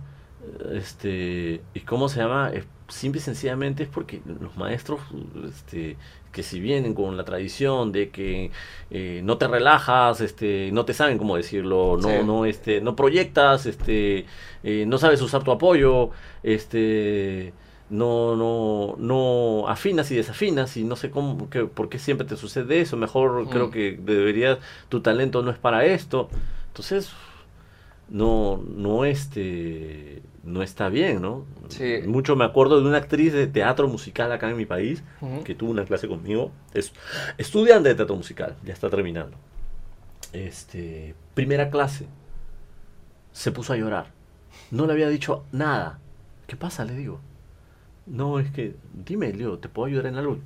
Speaker 2: este, ¿y cómo se llama? simple y sencillamente es porque los maestros, este, que si vienen con la tradición de que eh, no te relajas, este, no te saben cómo decirlo, no, no, este, no proyectas, este, eh, no sabes usar tu apoyo, este, no, no, no afinas y desafinas y no sé cómo, que, por qué siempre te sucede eso, mejor mm. creo que deberías, tu talento no es para esto, entonces no, no, este, no está bien, ¿no? Sí. Mucho me acuerdo de una actriz de teatro musical acá en mi país, que tuvo una clase conmigo, es estudiante de teatro musical, ya está terminando. Este, primera clase, se puso a llorar. No le había dicho nada. ¿Qué pasa? Le digo. No, es que, dime, Leo, ¿te puedo ayudar en algo?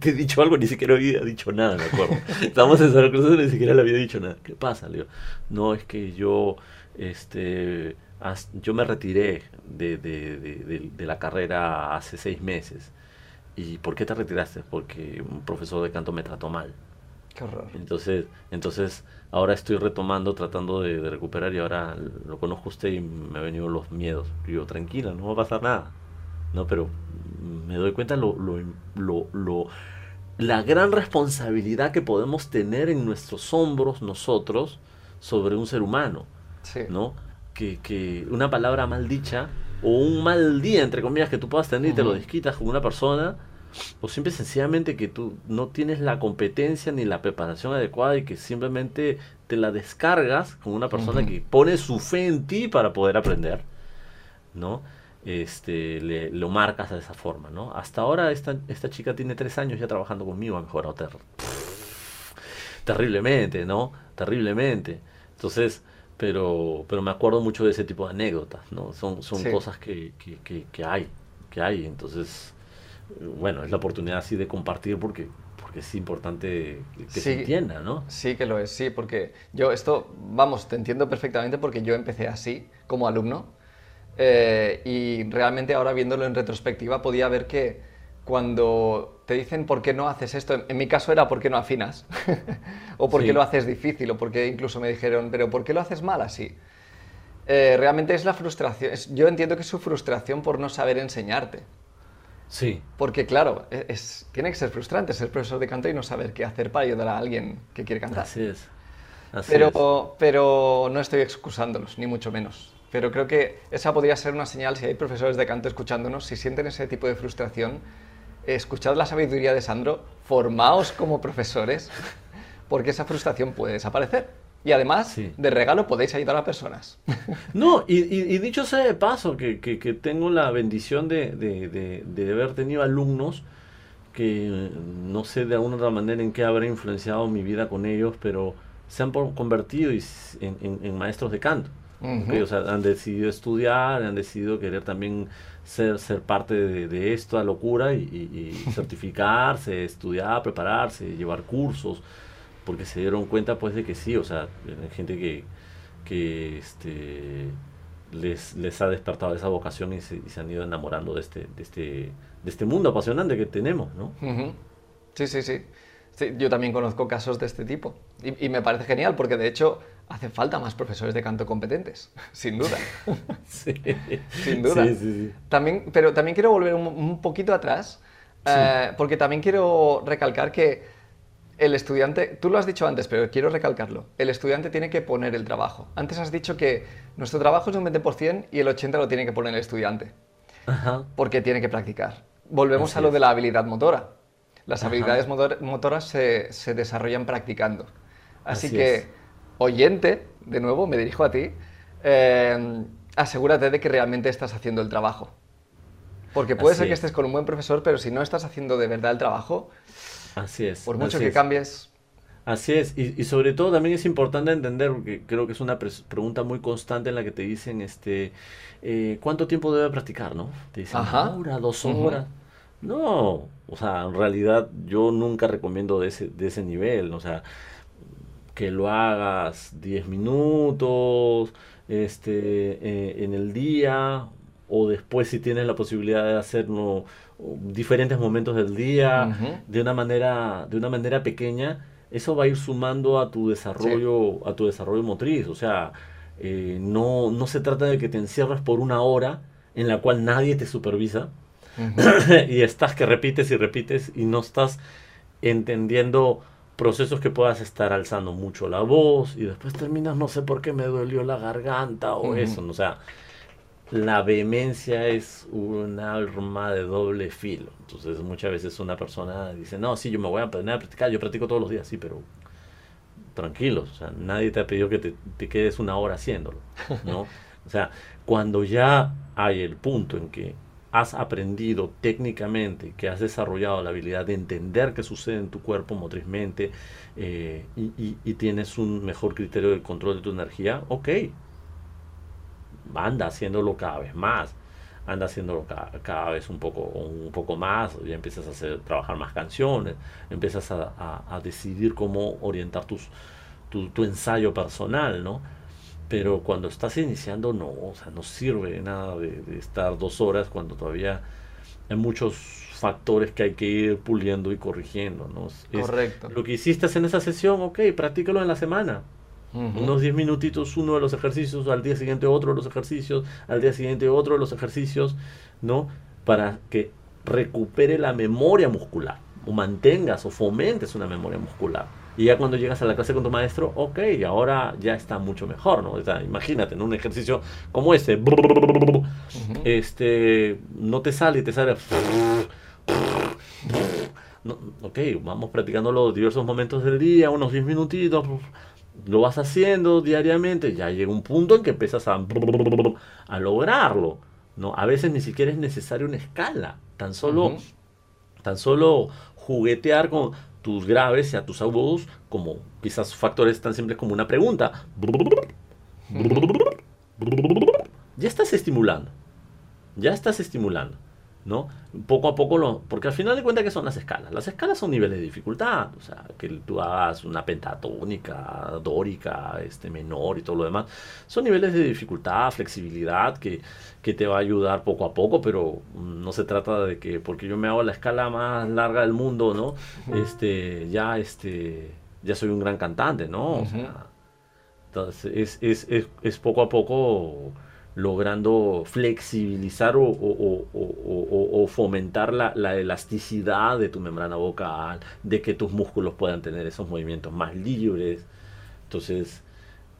Speaker 2: Te, he dicho algo, ni siquiera había dicho nada, me acuerdo. Estamos en Santa Cruz, ni siquiera le había dicho nada. ¿Qué pasa, Leo? No, es que yo, este, yo me retiré de, de, de, de, la carrera hace seis meses. ¿Y por qué te retiraste? Porque un profesor de canto me trató mal.
Speaker 1: Qué horror.
Speaker 2: Entonces, entonces ahora estoy retomando, tratando de, recuperar y ahora lo conozco usted y me han venido los miedos. yo, tranquila, no va a pasar nada. No, pero me doy cuenta lo, lo, lo, lo la gran responsabilidad que podemos tener en nuestros hombros nosotros sobre un ser humano. Sí. ¿no? Que, una palabra mal dicha o un mal día, entre comillas, que tú puedas tener y te lo desquitas con una persona, o simple sencillamente que tú no tienes la competencia ni la preparación adecuada y que simplemente te la descargas con una persona que pone su fe en ti para poder aprender, ¿no? Este, le, lo marcas de esa forma, ¿no? Hasta ahora esta, esta chica tiene tres años ya trabajando conmigo, ha mejorado terriblemente, ¿no? Terriblemente. Entonces, pero, pero me acuerdo mucho de ese tipo de anécdotas, ¿no? Son, son cosas que, que, que, hay, que hay. Entonces, bueno, es la oportunidad así de compartir porque, porque es importante que se entienda, ¿no?
Speaker 1: Sí que lo es, sí, porque yo esto, vamos, te entiendo perfectamente porque yo empecé así como alumno eh, y realmente ahora viéndolo en retrospectiva podía ver que cuando te dicen por qué no haces esto, en mi caso era por qué no afinas, o por qué lo haces difícil, o por qué incluso me dijeron, pero ¿por qué lo haces mal así? Eh, realmente es la frustración, yo entiendo que es su frustración por no saber enseñarte.
Speaker 2: Sí.
Speaker 1: Porque claro, e, es, tiene que ser frustrante ser profesor de canto y no saber qué hacer para ayudar a alguien que quiere cantar.
Speaker 2: Así es.
Speaker 1: pero, pero no estoy excusándolos, ni mucho menos. Pero creo que esa podría ser una señal si hay profesores de canto escuchándonos, si sienten ese tipo de frustración, escuchad la sabiduría de Sandro, formaos como profesores, porque esa frustración puede desaparecer. Y además, de regalo podéis ayudar a personas.
Speaker 2: No, y, dicho sea de paso, que, tengo la bendición de, haber tenido alumnos que no sé de alguna otra manera en qué habré influenciado mi vida con ellos, pero se han convertido en, maestros de canto. Han decidido estudiar, han decidido querer también ser, ser parte de, de esta locura y, certificarse, estudiar, prepararse, llevar cursos, porque se dieron cuenta pues de que sí, o sea, hay gente que, que este, les, les ha despertado esa vocación y se, han ido enamorando de este, de, este, de este mundo apasionante que tenemos, ¿no?
Speaker 1: Sí, sí, sí, sí. Yo también conozco casos de este tipo y, y me parece genial porque de hecho hace falta más profesores de canto competentes, sin duda.
Speaker 2: Sí.
Speaker 1: sin duda. También, pero también quiero volver un, poquito atrás, eh, porque también quiero recalcar que el estudiante, tú lo has dicho antes, pero quiero recalcarlo, el estudiante tiene que poner el trabajo. Antes has dicho que nuestro trabajo es un 20% y el 80% lo tiene que poner el estudiante, porque tiene que practicar. Volvemos a lo de la habilidad motora. Las habilidades motoras se, se, desarrollan practicando. Así, que oyente, de nuevo, me dirijo a ti, eh, asegúrate de que realmente estás haciendo el trabajo. Porque puede
Speaker 2: Así
Speaker 1: ser que
Speaker 2: es.
Speaker 1: estés con un buen profesor, pero si no estás haciendo de verdad el trabajo,
Speaker 2: Así es.
Speaker 1: por mucho
Speaker 2: así
Speaker 1: que
Speaker 2: es.
Speaker 1: cambies,
Speaker 2: Así es, y, y sobre todo también es importante entender, porque creo que es una pregunta muy constante en la que te dicen, este, eh, ¿cuánto tiempo debe practicar, no? Te dicen,
Speaker 1: Ajá.
Speaker 2: una hora, dos horas. No, o sea, en realidad yo nunca recomiendo de ese, de ese nivel, o sea, que lo hagas 10 minutos, este, eh, en el día, o después si tienes la posibilidad de hacerlo diferentes momentos del día de una manera, de una manera pequeña, eso va a ir sumando a tu desarrollo, a tu desarrollo motriz. O sea, eh, no, no se trata de que te encierres por una hora en la cual nadie te supervisa Y estás que repites y repites y no estás entendiendo procesos que puedas estar alzando mucho la voz y después terminas no sé por qué me dolió la garganta o
Speaker 1: Ujú.
Speaker 2: eso, ¿no? o sea, la vehemencia es un arma de doble filo. Entonces muchas veces una persona dice, no, sí, yo me voy a poner a practicar, yo practico todos los días, sí, pero tranquilos, o sea, nadie te ha pedido que te, te quedes una hora haciéndolo, ¿no? O sea, cuando ya hay el punto en que has aprendido técnicamente, que has desarrollado la habilidad de entender qué sucede en tu cuerpo motrizmente eh, y, tienes un mejor criterio de control de tu energía, ok, anda haciéndolo cada vez más, anda haciéndolo cada, vez un poco, un poco más, ya empiezas a hacer, trabajar más canciones, empiezas a decidir cómo orientar tus, tu, tu ensayo personal, ¿no? Pero cuando estás iniciando, no, o sea, no sirve de nada de, de estar dos horas cuando todavía hay muchos factores que hay que ir puliendo y corrigiendo, ¿no? Es-
Speaker 1: Correcto.
Speaker 2: Lo que hiciste en esa sesión, ok, practícalo en la semana. Unos 10 minutitos uno de los ejercicios, al día siguiente otro de los ejercicios, al día siguiente otro de los ejercicios, ¿no? Para que recupere la memoria muscular, o mantengas o fomentes una memoria muscular. Y ya cuando llegas a la clase con tu maestro, ok, ahora ya está mucho mejor, ¿no? O sea, imagínate, en un ejercicio como este, este, no te sale, te sale... No, ok, vamos practicando los diversos momentos del día, unos 10 minutitos, lo vas haciendo diariamente, ya llega un punto en que empiezas a, a lograrlo, ¿no? A veces ni siquiera es necesaria una escala, tan solo, tan solo juguetear con tus graves y a tus agudos como quizás factores tan simples como una pregunta. Ya estás estimulando, ya estás estimulando, ¿no? Poco a poco, lo, porque al final de cuentas, ¿qué son las escalas? Las escalas son niveles de dificultad, o sea, que tú hagas una pentatónica, dórica, este, menor y todo lo demás. Son niveles de dificultad, flexibilidad, que, que te va a ayudar poco a poco, pero no se trata de que porque yo me hago la escala más larga del mundo, ¿no? Este, ya, este, ya soy un gran cantante, ¿no? O sea, entonces, es, es, es, es poco a poco logrando flexibilizar o, o- o- o- o- o fomentar la, la elasticidad de tu membrana vocal, de que tus músculos puedan tener esos movimientos más libres. Entonces,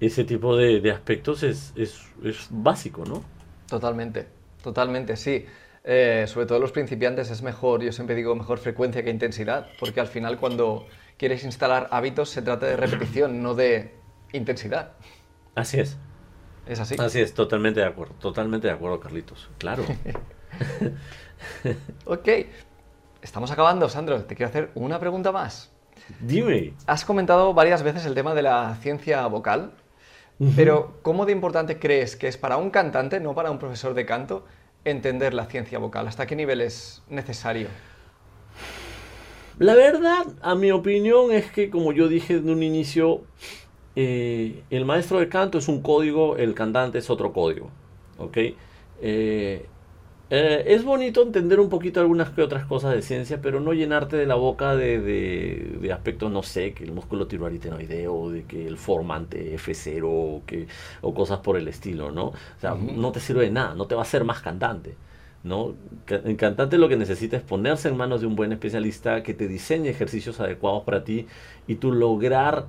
Speaker 2: ese tipo de, de aspectos es, es, es básico, ¿no?
Speaker 1: Totalmente, totalmente, sí. Eh, sobre todo los principiantes es mejor, yo siempre digo mejor frecuencia que intensidad, porque al final cuando quieres instalar hábitos se trata de repetición, no de intensidad.
Speaker 2: Así es.
Speaker 1: Es así.
Speaker 2: Así es, totalmente de acuerdo, totalmente de acuerdo, Carlitos. Claro.
Speaker 1: Ok, estamos acabando, Sandro. Te quiero hacer una pregunta más.
Speaker 2: Dime.
Speaker 1: Has comentado varias veces el tema de la ciencia vocal, pero ¿cómo de importante crees que es para un cantante, no para un profesor de canto, entender la ciencia vocal? ¿Hasta qué nivel es necesario?
Speaker 2: La verdad, a mi opinión, es que como yo dije en un inicio, eh, el maestro de canto es un código, el cantante es otro código. ¿Ok? Eh, eh, es bonito entender un poquito algunas que otras cosas de ciencia, pero no llenarte de la boca de, de- de aspectos, no sé, que el músculo tiroaritenoideo, de que el formante F0 o, que, o cosas por el estilo, ¿no? O sea, no te sirve de nada, no te va a hacer más cantante. ¿no? El cantante lo que necesita es ponerse en manos de un buen especialista que te diseñe ejercicios adecuados para ti y tú lograr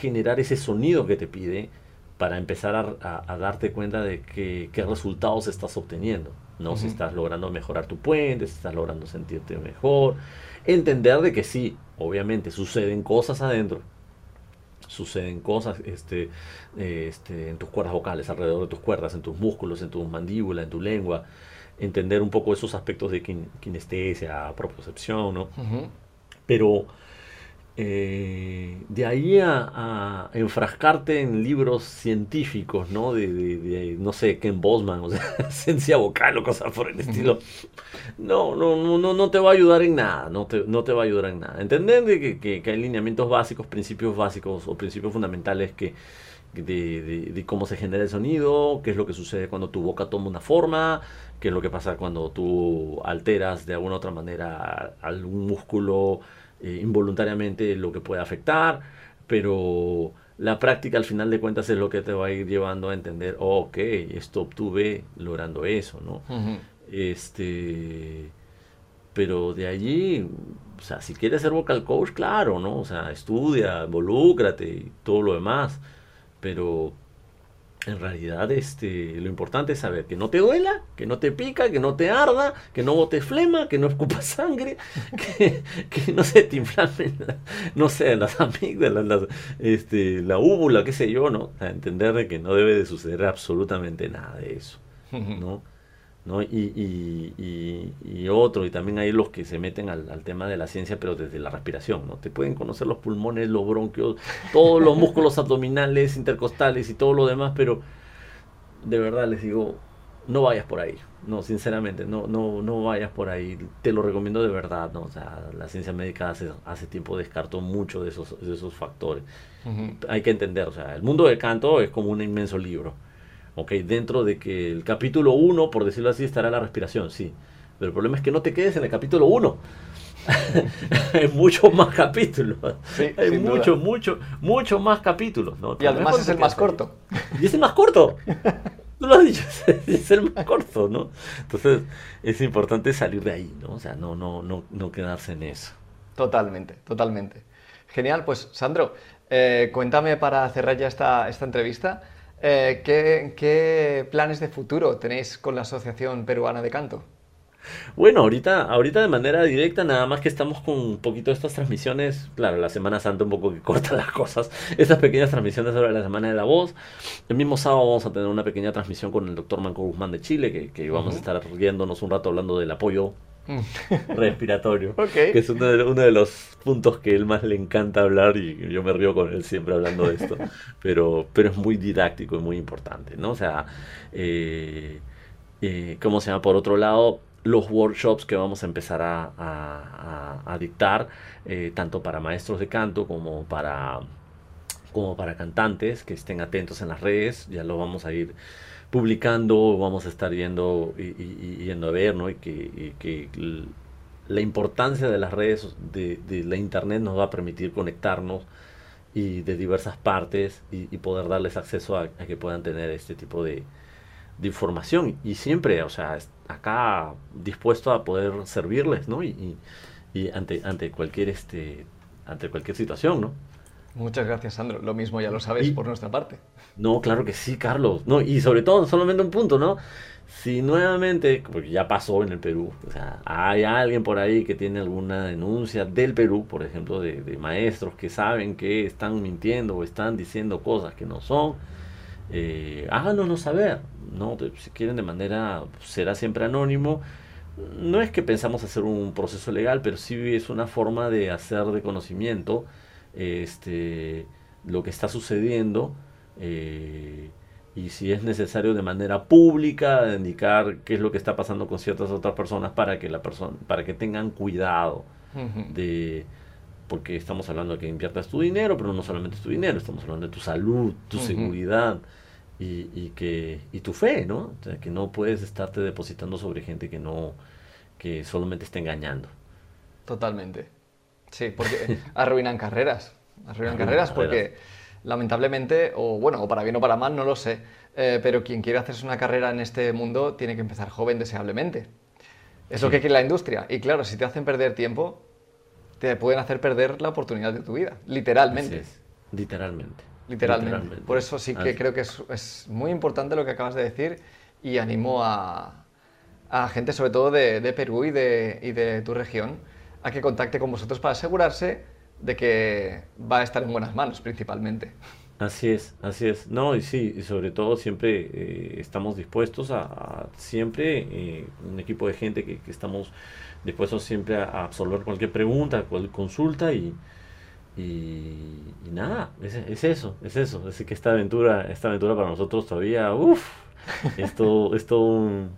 Speaker 2: generar ese sonido que te pide para empezar a, a- a darte cuenta de que- qué resultados estás obteniendo, ¿no? Si estás logrando mejorar tu puente, si estás logrando sentirte mejor, entender de que sí, obviamente suceden cosas adentro, suceden cosas este, este, en tus cuerdas vocales, alrededor de tus cuerdas, en tus músculos, en tu mandíbula, en tu lengua. Entender un poco esos aspectos de kinestesia, propriocepción, ¿no? Pero eh, de ahí a, enfrascarte en libros científicos, ¿no? De, no sé, Ken Bosman, o sea, ciencia vocal o cosas por el estilo. No, no, no, no te va a ayudar en nada, no te, no te va a ayudar en nada. Entender que, que, que hay lineamientos básicos, principios básicos o principios fundamentales que, de, cómo se genera el sonido, qué es lo que sucede cuando tu boca toma una forma, qué es lo que pasa cuando tú alteras de alguna otra manera algún músculo eh, involuntariamente lo que puede afectar, pero la práctica al final de cuentas es lo que te va a ir llevando a entender, ok, esto obtuve logrando eso, ¿no? Este, pero de allí, o sea, si quieres ser vocal coach, claro, ¿no? O sea, estudia, involúcrate y todo lo demás, pero en realidad este, lo importante es saber que no te duela, que no te pica, que no te arda, que no bote flema, que no escupa sangre, que, no se te inflamen, no sé, las amígdalas, este, la úvula, qué sé yo, ¿no? Entender de que no debe de suceder absolutamente nada de eso, ¿no? ¿no? Y, y, y, otro, y también hay los que se meten al, tema de la ciencia, pero desde la respiración, ¿no? Te pueden conocer los pulmones, los bronquios, todos los músculos abdominales, intercostales y todo lo demás, pero de verdad les digo, no vayas por ahí, no, sinceramente, no, no, no vayas por ahí, te lo recomiendo de verdad, ¿no? O sea, la ciencia médica hace, hace tiempo descartó mucho de esos, de esos factores. Hay que entender, o sea, el mundo del canto es como un inmenso libro Ok, dentro de que el capítulo 1, por decirlo así, estará la respiración, sí. Pero el problema es que no te quedes en el capítulo 1. hay muchos más capítulos. hay muchos, muchos, muchos más capítulos. ¿no?
Speaker 1: Y además es el más corto.
Speaker 2: Y es el más corto. Tú lo has dicho, es el más corto, ¿no? Entonces es importante salir de ahí, ¿no? O sea, no, no, no, no quedarse en eso.
Speaker 1: Totalmente, totalmente. Genial, pues Sandro, eh, cuéntame para cerrar ya esta, esta entrevista. Eh, ¿qué, planes de futuro tenéis con la Asociación Peruana de Canto?
Speaker 2: Bueno, ahorita, ahorita de manera directa, nada más que estamos con un poquito de estas transmisiones, claro, la Semana Santa un poco que corta las cosas, estas pequeñas transmisiones sobre la Semana de la Voz. El mismo sábado vamos a tener una pequeña transmisión con el doctor Manco Guzmán de Chile, que, que vamos a estar riéndonos un rato hablando del apoyo respiratorio. Que es uno de, los puntos que él más le encanta hablar y yo me río con él siempre hablando de esto. pero, pero es muy didáctico y muy importante, ¿no? O sea, eh, eh, ¿cómo se llama? Por otro lado, los workshops que vamos a empezar a, dictar, eh, tanto para maestros de canto como para, como para cantantes, que estén atentos en las redes, ya lo vamos a ir publicando, vamos a estar yendo y, yendo a ver, ¿no? Y que, la importancia de las redes, de, la internet nos va a permitir conectarnos y de diversas partes y, poder darles acceso a, que puedan tener este tipo de, información y siempre, o sea, acá dispuesto a poder servirles, ¿no? Y, ante, ante cualquier este ante cualquier situación, ¿no?
Speaker 1: Muchas gracias, Sandro. Lo mismo ya lo sabes por nuestra parte.
Speaker 2: No, claro que sí, Carlos. No, y sobre todo, solamente un punto, ¿no? Si nuevamente, porque ya pasó en el Perú, o sea, hay alguien por ahí que tiene alguna denuncia del Perú, por ejemplo, de, maestros que saben que están mintiendo o están diciendo cosas que no son, eh, háganoslo saber, ¿no? Si quieren de manera, será siempre anónimo. No es que pensamos hacer un proceso legal, pero sí es una forma de hacer de conocimiento este, lo que está sucediendo eh, y si es necesario de manera pública indicar qué es lo que está pasando con ciertas otras personas para que la persona para que tengan cuidado de porque estamos hablando de que inviertas tu dinero pero no solamente tu dinero estamos hablando de tu salud tu seguridad y, que y tu fe no o sea, que no puedes estarte depositando sobre gente que no que solamente está engañando.
Speaker 1: Totalmente Sí, porque arruinan carreras. Arruinan carreras porque lamentablemente, o bueno, o para bien o para mal, no lo sé, eh, pero quien quiere hacerse una carrera en este mundo tiene que empezar joven deseablemente. Es lo que quiere la industria. Y claro, si te hacen perder tiempo, te pueden hacer perder la oportunidad de tu vida, literalmente.
Speaker 2: Literalmente.
Speaker 1: literalmente. Por eso sí que creo que es, muy importante lo que acabas de decir y animo a, a gente sobre todo de, de Perú y de, y de tu región a que contacte con vosotros para asegurarse de que va a estar en buenas manos principalmente.
Speaker 2: Así es, así es. No, y sí, y sobre todo siempre eh, estamos dispuestos a, siempre, eh, un equipo de gente que, que estamos dispuestos siempre a, absorber cualquier pregunta, cualquier consulta y, y, nada, es, es, eso, es eso. Es que esta aventura, esta aventura para nosotros todavía, uff, es todo, es todo un,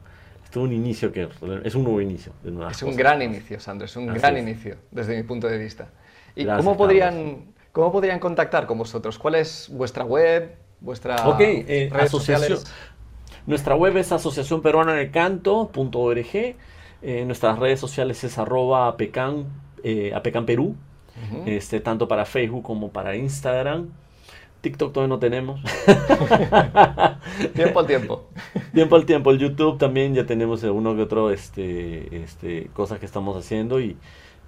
Speaker 2: es un inicio que es un nuevo inicio.
Speaker 1: es un gran inicio, Sandro, es un gran inicio desde mi punto de vista. ¿Y cómo podrían, cómo podrían contactar con vosotros? ¿Cuál es vuestra web, vuestra
Speaker 2: okay, eh, redes sociales? Nuestra web es asociación peruana de canto.org. Eh, nuestras redes sociales es arroba apecan, eh, Perú, este, tanto para Facebook como para Instagram. TikTok todavía no tenemos.
Speaker 1: tiempo al tiempo.
Speaker 2: Tiempo al tiempo. El YouTube también ya tenemos uno que otro este, este, cosas que estamos haciendo y,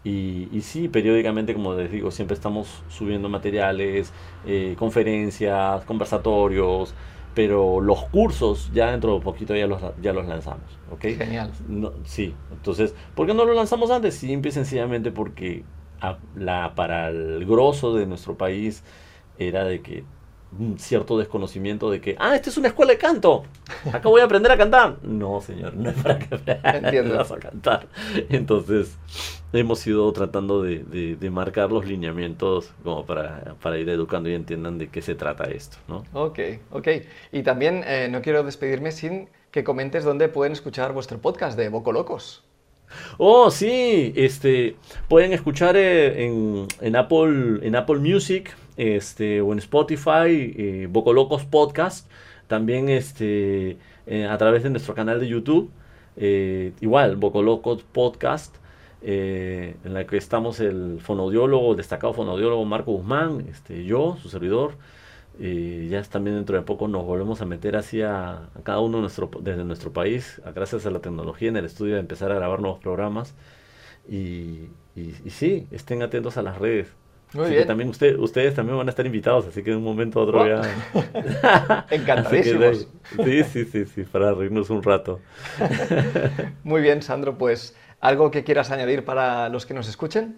Speaker 2: y, sí, periódicamente, como les digo, siempre estamos subiendo materiales, eh, conferencias, conversatorios, pero los cursos ya dentro de poquito ya los, ya los lanzamos. ¿okay?
Speaker 1: Genial.
Speaker 2: sí, entonces, ¿por qué no lo lanzamos antes? Simple y sencillamente porque la, para el grosso de nuestro país era de que un cierto desconocimiento de que, ah, esta es una escuela de canto, acá voy a aprender a cantar. No, señor, no es para que aprendas a cantar. Entonces, hemos ido tratando de, de, marcar los lineamientos como para, para, ir educando y entiendan de qué se trata esto, ¿no?
Speaker 1: Ok, ok. Y también eh, no quiero despedirme sin que comentes dónde pueden escuchar vuestro podcast de Boco Locos.
Speaker 2: Oh, sí, este, pueden escuchar eh, en, en, Apple, en Apple Music este, o en Spotify, eh, Bocolocos Podcast, también este, eh, a través de nuestro canal de YouTube, eh, igual, Bocolocos Podcast, en la que estamos el fonodiólogo, destacado fonodiólogo Marco Guzmán, este, yo, su servidor, ya también dentro de poco nos volvemos a meter hacia cada uno nuestro, desde nuestro país, gracias a la tecnología en el estudio, de empezar a grabar nuevos programas. Y sí, estén atentos a las redes. Muy bien. también usted, ustedes también van a estar invitados, así que de un momento a otro
Speaker 1: ya... Encantadísimos.
Speaker 2: sí, sí, sí, sí, para reírnos un rato.
Speaker 1: Muy bien, Sandro, pues algo que quieras añadir para los que nos escuchen.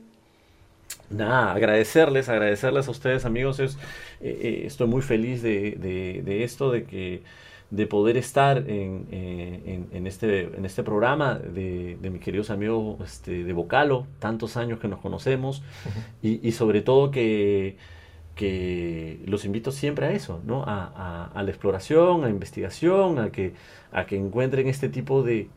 Speaker 2: Nada, agradecerles, agradecerles a ustedes amigos. Es, eh, eh, estoy muy feliz de, de, de esto, de que de poder estar en, eh, en, este, en este programa de, de mis queridos amigos este, de Vocalo, tantos años que nos conocemos, y, y, sobre todo que, que los invito siempre a eso, ¿no? a, a, la exploración, a investigación, a que, a que encuentren este tipo de,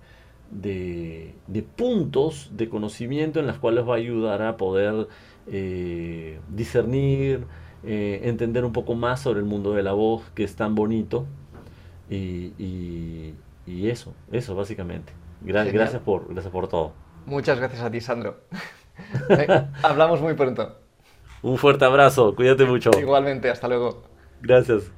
Speaker 2: de, de puntos de conocimiento en los cuales va a ayudar a poder eh, discernir, eh, entender un poco más sobre el mundo de la voz, que es tan bonito, y, y, eso, eso básicamente. gracias, por, gracias por todo.
Speaker 1: Muchas gracias a ti, Sandro. Hablamos muy pronto.
Speaker 2: Un fuerte abrazo, cuídate mucho.
Speaker 1: Igualmente, hasta luego.
Speaker 2: Gracias.